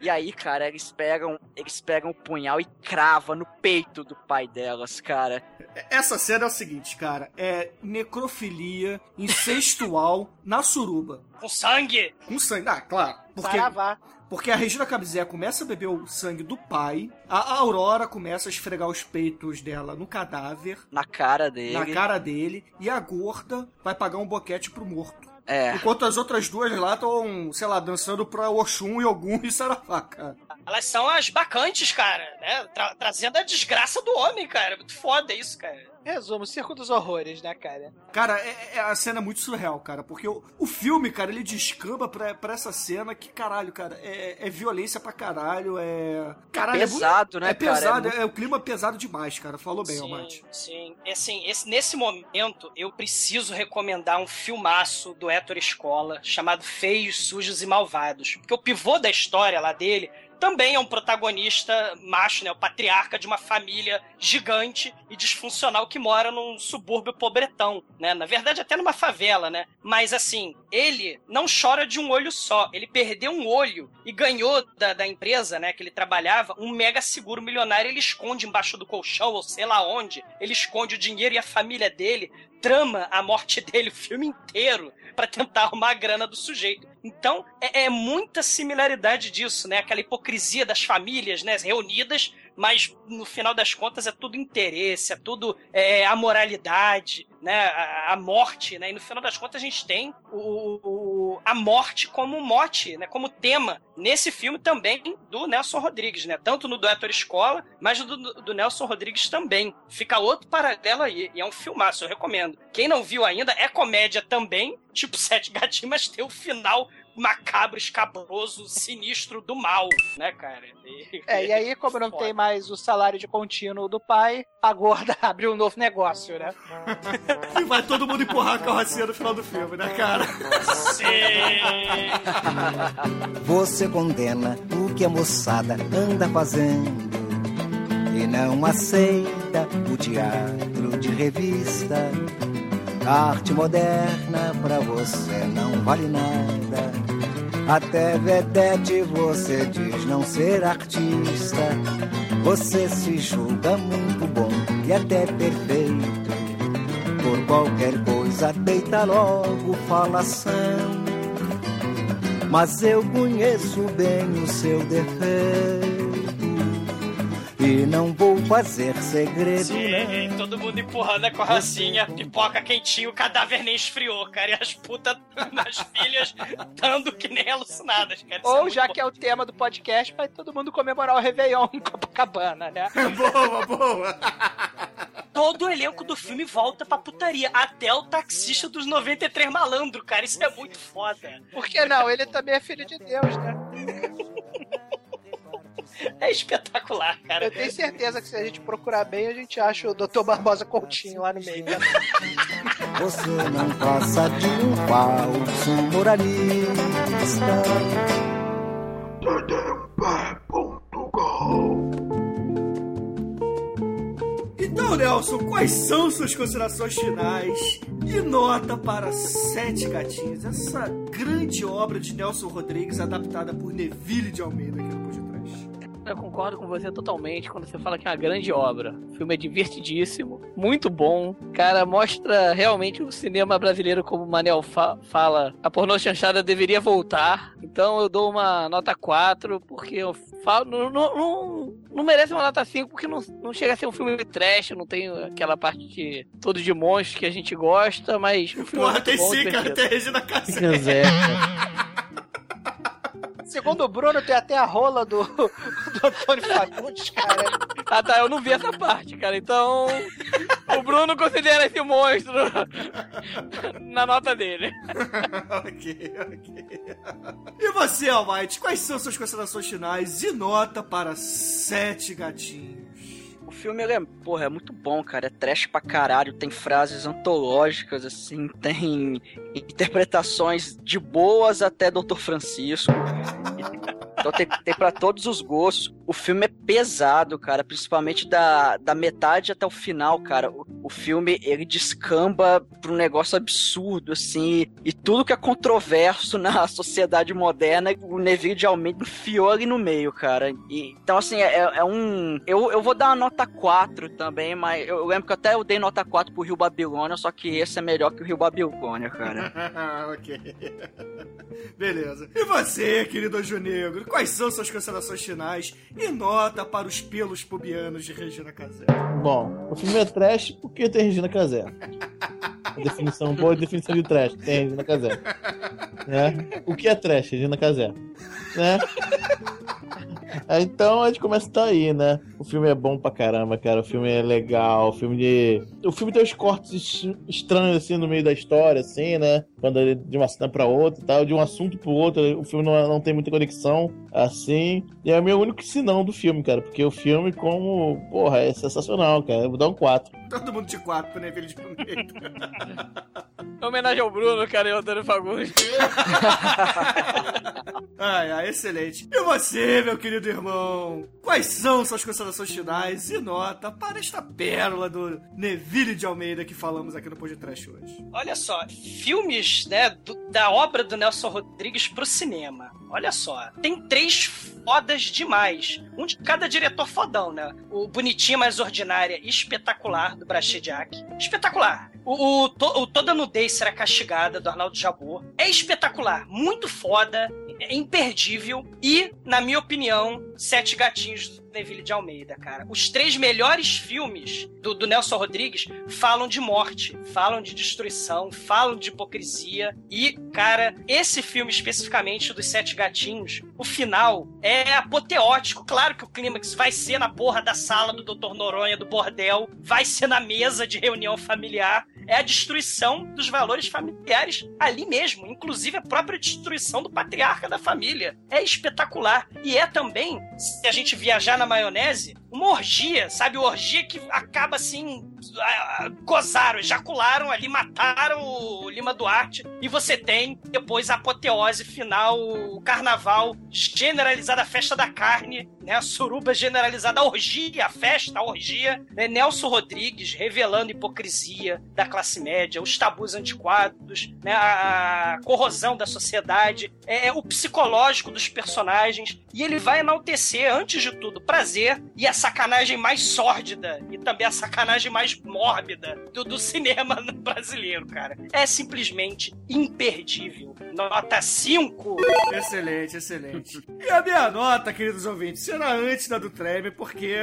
Speaker 8: E aí, cara, eles pegam, eles pegam o punhal e crava no peito do pai delas, cara.
Speaker 3: Essa cena é o seguinte, cara: é necrofilia incestual na suruba.
Speaker 4: Com sangue?
Speaker 3: Com sangue, ah, claro. Porque,
Speaker 5: Saravá.
Speaker 3: porque a Regina Cabizé começa a beber o sangue do pai, a Aurora começa a esfregar os peitos dela no cadáver,
Speaker 8: Na cara dele.
Speaker 3: na cara dele, e a gorda vai pagar um boquete pro morto.
Speaker 8: É.
Speaker 3: Enquanto as outras duas lá estão, sei lá, dançando pra Oxum, Ogum e Saravá, cara.
Speaker 4: Elas são as bacantes, cara, né? Tra- trazendo a desgraça do homem, cara. Muito foda isso, cara.
Speaker 5: Resumo, Circo dos Horrores, né, cara?
Speaker 3: Cara, é, é- a cena é muito surreal, cara, porque o, o filme, cara, ele descamba pra, pra essa cena que, caralho, cara, é, é violência pra caralho, é... Caralho,
Speaker 8: pesado,
Speaker 3: é,
Speaker 8: né,
Speaker 3: É
Speaker 8: cara?
Speaker 3: pesado,
Speaker 8: É
Speaker 3: é,
Speaker 8: muito-
Speaker 3: o clima pesado demais, cara, falou bem,
Speaker 4: sim,
Speaker 3: Almighty.
Speaker 4: sim. E, Assim, esse- nesse momento, eu preciso recomendar um filmaço do Héctor Escola chamado Feios, Sujos e Malvados. Porque o pivô da história lá dele também é um protagonista macho, né? O patriarca de uma família gigante e disfuncional que mora num subúrbio pobretão, né? Na verdade, até numa favela, né? Mas assim, ele não chora de um olho só. Ele perdeu um olho e ganhou da, da empresa, né, que ele trabalhava, um mega seguro milionário. Ele esconde embaixo do colchão, ou sei lá onde. Ele esconde o dinheiro e a família dele trama a morte dele o filme inteiro pra tentar arrumar a grana do sujeito. Então, é, é muita similaridade disso, né? Aquela hipocrisia das famílias, né? Reunidas, mas no final das contas é tudo interesse, é tudo é, a moralidade, né? A, a morte, né? E no final das contas a gente tem o, o- a morte como mote, né? Como tema nesse filme também do Nelson Rodrigues, né? Tanto no do Héctor Escola, mas do, do, Nelson Rodrigues também. Fica outro paralelo aí, e é um filmaço, eu recomendo. Quem não viu ainda, é comédia também, tipo Sete Gatinhos, mas tem o final macabro, escabroso, sinistro do mal, né, cara? E-
Speaker 5: É, e aí, como não tem mais o salário de contínuo do pai, a gorda abriu um novo negócio, né?
Speaker 3: E vai todo mundo empurrar a carrocinha no final do filme, né, cara?
Speaker 16: Você condena o que a moçada anda fazendo e não aceita o teatro de revista. Arte moderna pra você não vale nada. Até vedete você diz não ser artista. Você se julga muito bom e até perfeito. Por qualquer coisa deita logo falação. Mas eu conheço bem o seu defeito e não vou fazer segredo,
Speaker 4: Sim,
Speaker 16: né?
Speaker 4: todo mundo empurrando a carrocinha, pipoca quentinho, o cadáver nem esfriou, cara. E as putas nas filhas dando que nem alucinadas, cara. Isso é
Speaker 5: Ou já
Speaker 4: bom.
Speaker 5: que é o tema do podcast, vai todo mundo comemorar o Réveillon em Copacabana, né?
Speaker 3: boa, boa.
Speaker 4: Todo o elenco do filme volta pra putaria. Até o taxista dos 93 malandro, cara. Isso é muito foda.
Speaker 5: Por que não? Ele também é filho de Deus, né?
Speaker 4: É espetacular, cara.
Speaker 5: Eu tenho certeza que se a gente procurar bem, a gente acha o Dr. Barbosa Coutinho lá no meio. Né?
Speaker 16: Você não passa de um falso moralista.
Speaker 3: Então, Nelson, quais são suas considerações finais e nota para Sete Gatinhos, essa grande obra de Nelson Rodrigues adaptada por Neville de Almeida aqui no Trás?
Speaker 7: Eu concordo com você totalmente quando você fala que é uma grande obra. O filme é divertidíssimo, muito bom. Cara, mostra realmente o cinema brasileiro, como o Manel fa fala. A pornô chanchada deveria voltar. Então eu dou uma nota 4, porque eu falo. Não, não, não, não merece uma nota 5, porque não, não chega a ser um filme trash, não tem aquela parte de todo de monstros que a gente gosta, mas o filme é
Speaker 3: Porra,
Speaker 7: muito
Speaker 3: tem
Speaker 7: bom,
Speaker 3: sim, cara,
Speaker 7: divertido.
Speaker 3: tem Regina Casé.
Speaker 5: Segundo o Bruno, tem até a rola do, do Antônio Fagundes, cara.
Speaker 7: Ah tá, eu não vi essa parte, cara. Então, o Bruno considera esse monstro na nota dele.
Speaker 3: ok, ok. E você, Almighty, quais são suas considerações finais e nota para Sete Gatinhos?
Speaker 8: O filme, ele é, porra, é muito bom, cara. É trash pra caralho. Tem frases antológicas, assim. Tem interpretações de boas até Dr. Francisco. Então tem, tem pra todos os gostos. O filme é pesado, cara. Principalmente da, da metade até o final, cara. O, o filme, ele descamba pra um negócio absurdo, assim. E tudo que é controverso na sociedade moderna, o Neville de Almeida enfiou ali no meio, cara. E, então, assim, é, é um... Eu, eu vou dar uma nota 4 também, mas eu, eu lembro que até eu dei nota 4 pro Rio Babilônia, só que esse é melhor que o Rio Babilônia, cara.
Speaker 3: ok. Beleza. E você, querido Anjo Negro, quais são suas considerações finais e nota para os pelos pubianos de Regina Casé?
Speaker 6: Bom, o filme é trash porque tem Regina Casé. Definição, boa definição de trash, tem Regina Casé. Né? O que é trash? Regina Casé. Né? É, Então a gente começa a tá aí, né? O filme é bom pra caramba, cara. O filme é legal. O filme de. O filme tem uns cortes es- estranhos assim no meio da história, assim, né? Quando ele de uma cena pra outra e tal, de um assunto pro outro, o filme não, não tem muita conexão, assim. E é o meu único sinão do filme, cara. Porque o filme, como. Porra, é sensacional, cara. Eu vou dar um 4.
Speaker 3: Todo mundo de quatro pro Neville de Almeida.
Speaker 7: Em homenagem ao Bruno, cara, e ao Antônio Fagundes.
Speaker 3: Ai, ai, excelente. E você, meu querido irmão? Quais são suas considerações finais e nota para esta pérola do Neville de Almeida que falamos aqui no podcast hoje?
Speaker 4: Olha só, filmes, né, do- da obra do Nelson Rodrigues pro cinema. Olha só, tem três fodas demais. Um de cada diretor fodão, né? O Bonitinha Mais Ordinária, espetacular, do Brachediak. Espetacular. O, o, To- o Toda Nudez Será Castigada, do Arnaldo Jabor. É espetacular, muito foda, é imperdível. E, na minha opinião, Sete Gatinhos Neville de Almeida, cara. Os três melhores filmes do, do Nelson Rodrigues falam de morte, falam de destruição, falam de hipocrisia. E, cara, esse filme especificamente dos Sete Gatinhos, o final é apoteótico. Claro que o clímax vai ser na porra da sala do Dr. Noronha do bordel, vai ser na mesa de reunião familiar. É a destruição dos valores familiares ali mesmo, inclusive a própria destruição do patriarca da família. É espetacular. E é também, se a gente viajar na maionese, uma orgia, sabe? Orgia que acaba assim. Gozaram, ejacularam ali, mataram o Lima Duarte. E você tem depois a apoteose final, o carnaval generalizada, festa da carne, né? A suruba generalizada, a orgia, a festa, a orgia. Né? Nelson Rodrigues revelando hipocrisia da classe média, os tabus antiquados, né? a corrosão da sociedade, é, é o psicológico dos personagens. E ele vai enaltecer, antes de tudo, o prazer e a sacanagem mais sórdida e também a sacanagem mais mais mórbida do, do cinema brasileiro, cara. É simplesmente imperdível. Nota 5.
Speaker 3: Excelente, excelente. E a minha nota, queridos ouvintes, será antes da do Treme, porque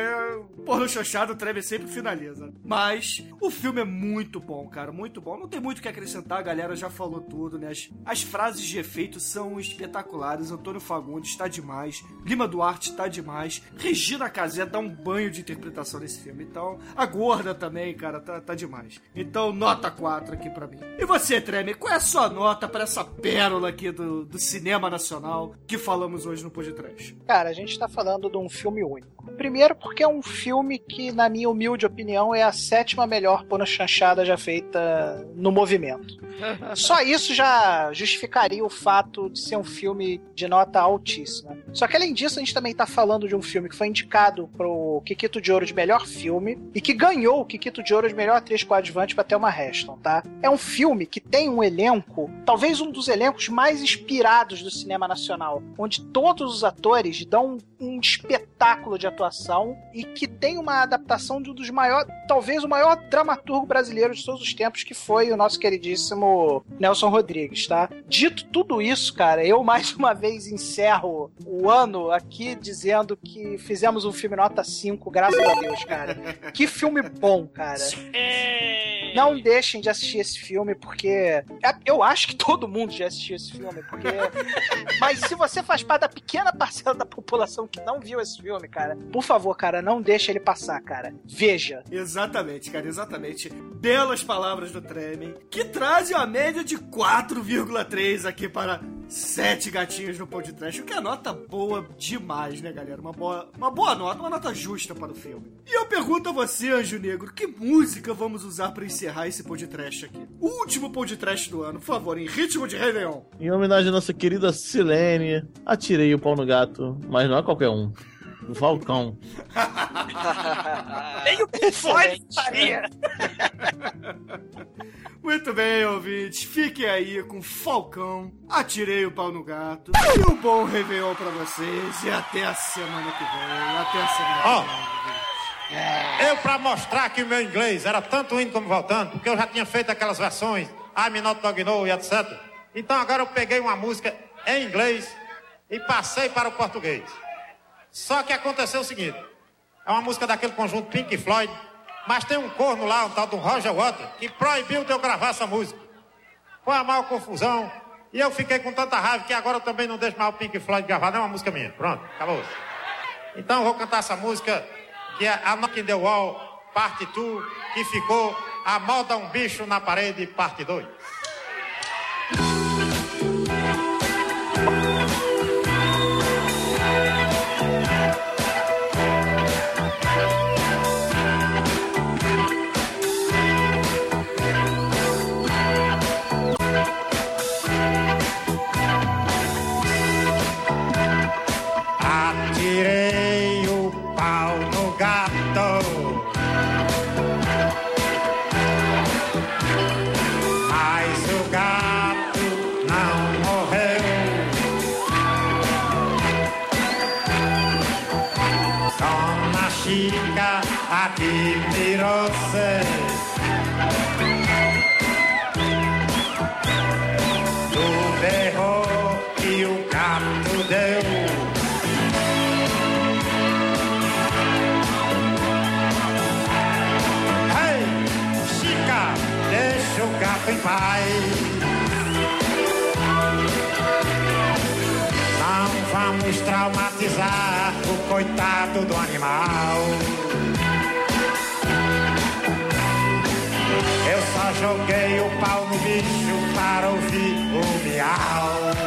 Speaker 3: por no chanchado o Treme sempre finaliza. Mas o filme é muito bom, cara, muito bom. Não tem muito o que acrescentar, a galera já falou tudo, né? As, as frases de efeito são espetaculares. Antônio Fagundes está demais. Lima Duarte está demais. Regina Casé dá um banho de interpretação nesse filme. Então, a gorda também, cara, tá, tá demais. Então, nota 4 aqui pra mim. E você, Treme, qual é a sua nota pra essa pérola aqui do, do cinema nacional que falamos hoje no Podcast?
Speaker 5: Cara, a gente tá falando de um filme único. Primeiro porque é um filme que, na minha humilde opinião, é a sétima melhor pona chanchada já feita no movimento. Só isso já justificaria o fato de ser um filme de nota altíssima. Só que além disso, a gente também tá falando de um filme que foi indicado pro Kikito de Ouro de melhor filme e que ganhou o Kikito de Ouro de melhor atriz coadjuvante pra Thelma Heston, tá? É um filme que tem um elenco, talvez um dos elencos mais inspirados do cinema nacional, onde todos os atores dão um espetáculo de atuação e que tem uma adaptação de um dos maiores, talvez o maior dramaturgo brasileiro de todos os tempos, que foi o nosso queridíssimo Nelson Rodrigues, tá? Dito tudo isso, cara, eu mais uma vez encerro o ano aqui dizendo que fizemos um filme nota 5, graças a Deus, cara. Que filme bom, cara. Não deixem de assistir esse filme, porque é- eu acho que todo mundo já assistiu esse filme, porque. Mas se você faz parte da pequena parcela da população que não viu esse filme, cara, por favor, cara, não deixe ele passar, cara. Veja.
Speaker 3: Exatamente, cara, exatamente. Belas palavras do Treme, que trazem a média de 4,3 aqui para sete gatinhos no podcast, o que é nota boa demais, né, galera? Uma boa, uma boa nota, uma nota justa para o filme. E eu pergunto a você, Anjo Negro, que música vamos usar para encerrar esse podcast aqui? O último podcast do ano, por favor, em ritmo de Rei Leão.
Speaker 6: Em homenagem à nossa querida Silene, atirei o pau no gato, mas não é qualquer um. O Falcão.
Speaker 4: Nem o Floyd faria.
Speaker 3: Muito bem, ouvintes. Fiquem aí com Falcão. Atirei o pau no gato. E um bom Réveillon pra vocês. E até a semana que vem. Até a semana
Speaker 17: Ó.
Speaker 3: que vem.
Speaker 17: É. Eu, pra mostrar que o meu inglês era tanto indo como voltando, porque eu já tinha feito aquelas versões, I'm not dog no e etc. Então agora eu peguei uma música em inglês e passei para o português. Só que aconteceu o seguinte: é uma música daquele conjunto Pink Floyd, mas tem um corno lá, um tal do Roger Waters, que proibiu de eu gravar essa música. Foi uma maior confusão. E eu fiquei com tanta raiva que agora eu também não deixo mais o Pink Floyd gravar, não é uma música minha. Pronto, acabou. Então eu vou cantar essa música, que é A Knock in the Wall, parte 2, que ficou A Moda um Bicho na Parede, parte 2. Paz. Não vamos traumatizar o coitado do animal. Eu só joguei o pau no bicho para ouvir o miau.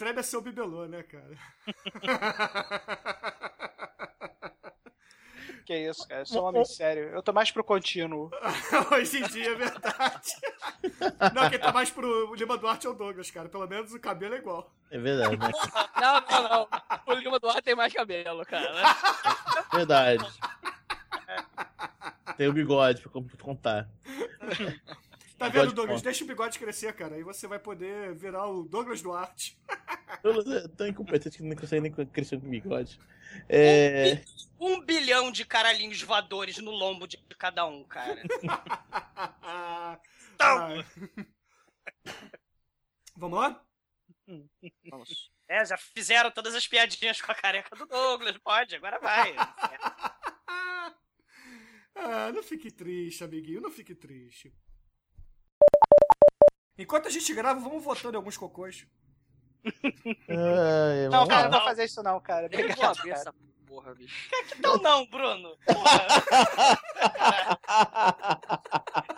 Speaker 3: Treb é ser o bibelô, né, cara?
Speaker 5: Que isso, cara. Eu sou um homem sério. Eu tô mais pro contínuo.
Speaker 3: Hoje em dia é verdade. Não, quem tá mais pro Lima Duarte é o Douglas, cara. Pelo menos o cabelo é igual.
Speaker 6: É verdade, né?
Speaker 7: Não, não, não. O Lima Duarte tem mais cabelo, cara.
Speaker 6: Verdade. Tem o bigode pra con- contar.
Speaker 3: Tá
Speaker 6: Bigode
Speaker 3: vendo, Douglas? Deixa o bigode crescer, cara. Aí você vai poder virar o Douglas Duarte.
Speaker 6: Eu eu tô incompetente que não consegue nem crescer com bigode. É.
Speaker 4: Um bilhão de caralhinhos voadores no lombo de cada um, cara.
Speaker 3: Ai. Vamos lá?
Speaker 4: Vamos. É, já fizeram todas as piadinhas com a careca do Douglas, pode, agora vai.
Speaker 3: Ah, não fique triste, amiguinho. Não fique triste. Enquanto a gente grava, vamos votando em alguns cocôs.
Speaker 6: Ai,
Speaker 5: Não, cara, não vou fazer isso não, cara.
Speaker 8: Eu vou
Speaker 5: Obrigado,
Speaker 8: abrir
Speaker 5: cara.
Speaker 8: essa porra, bicho.
Speaker 4: Então não, Bruno.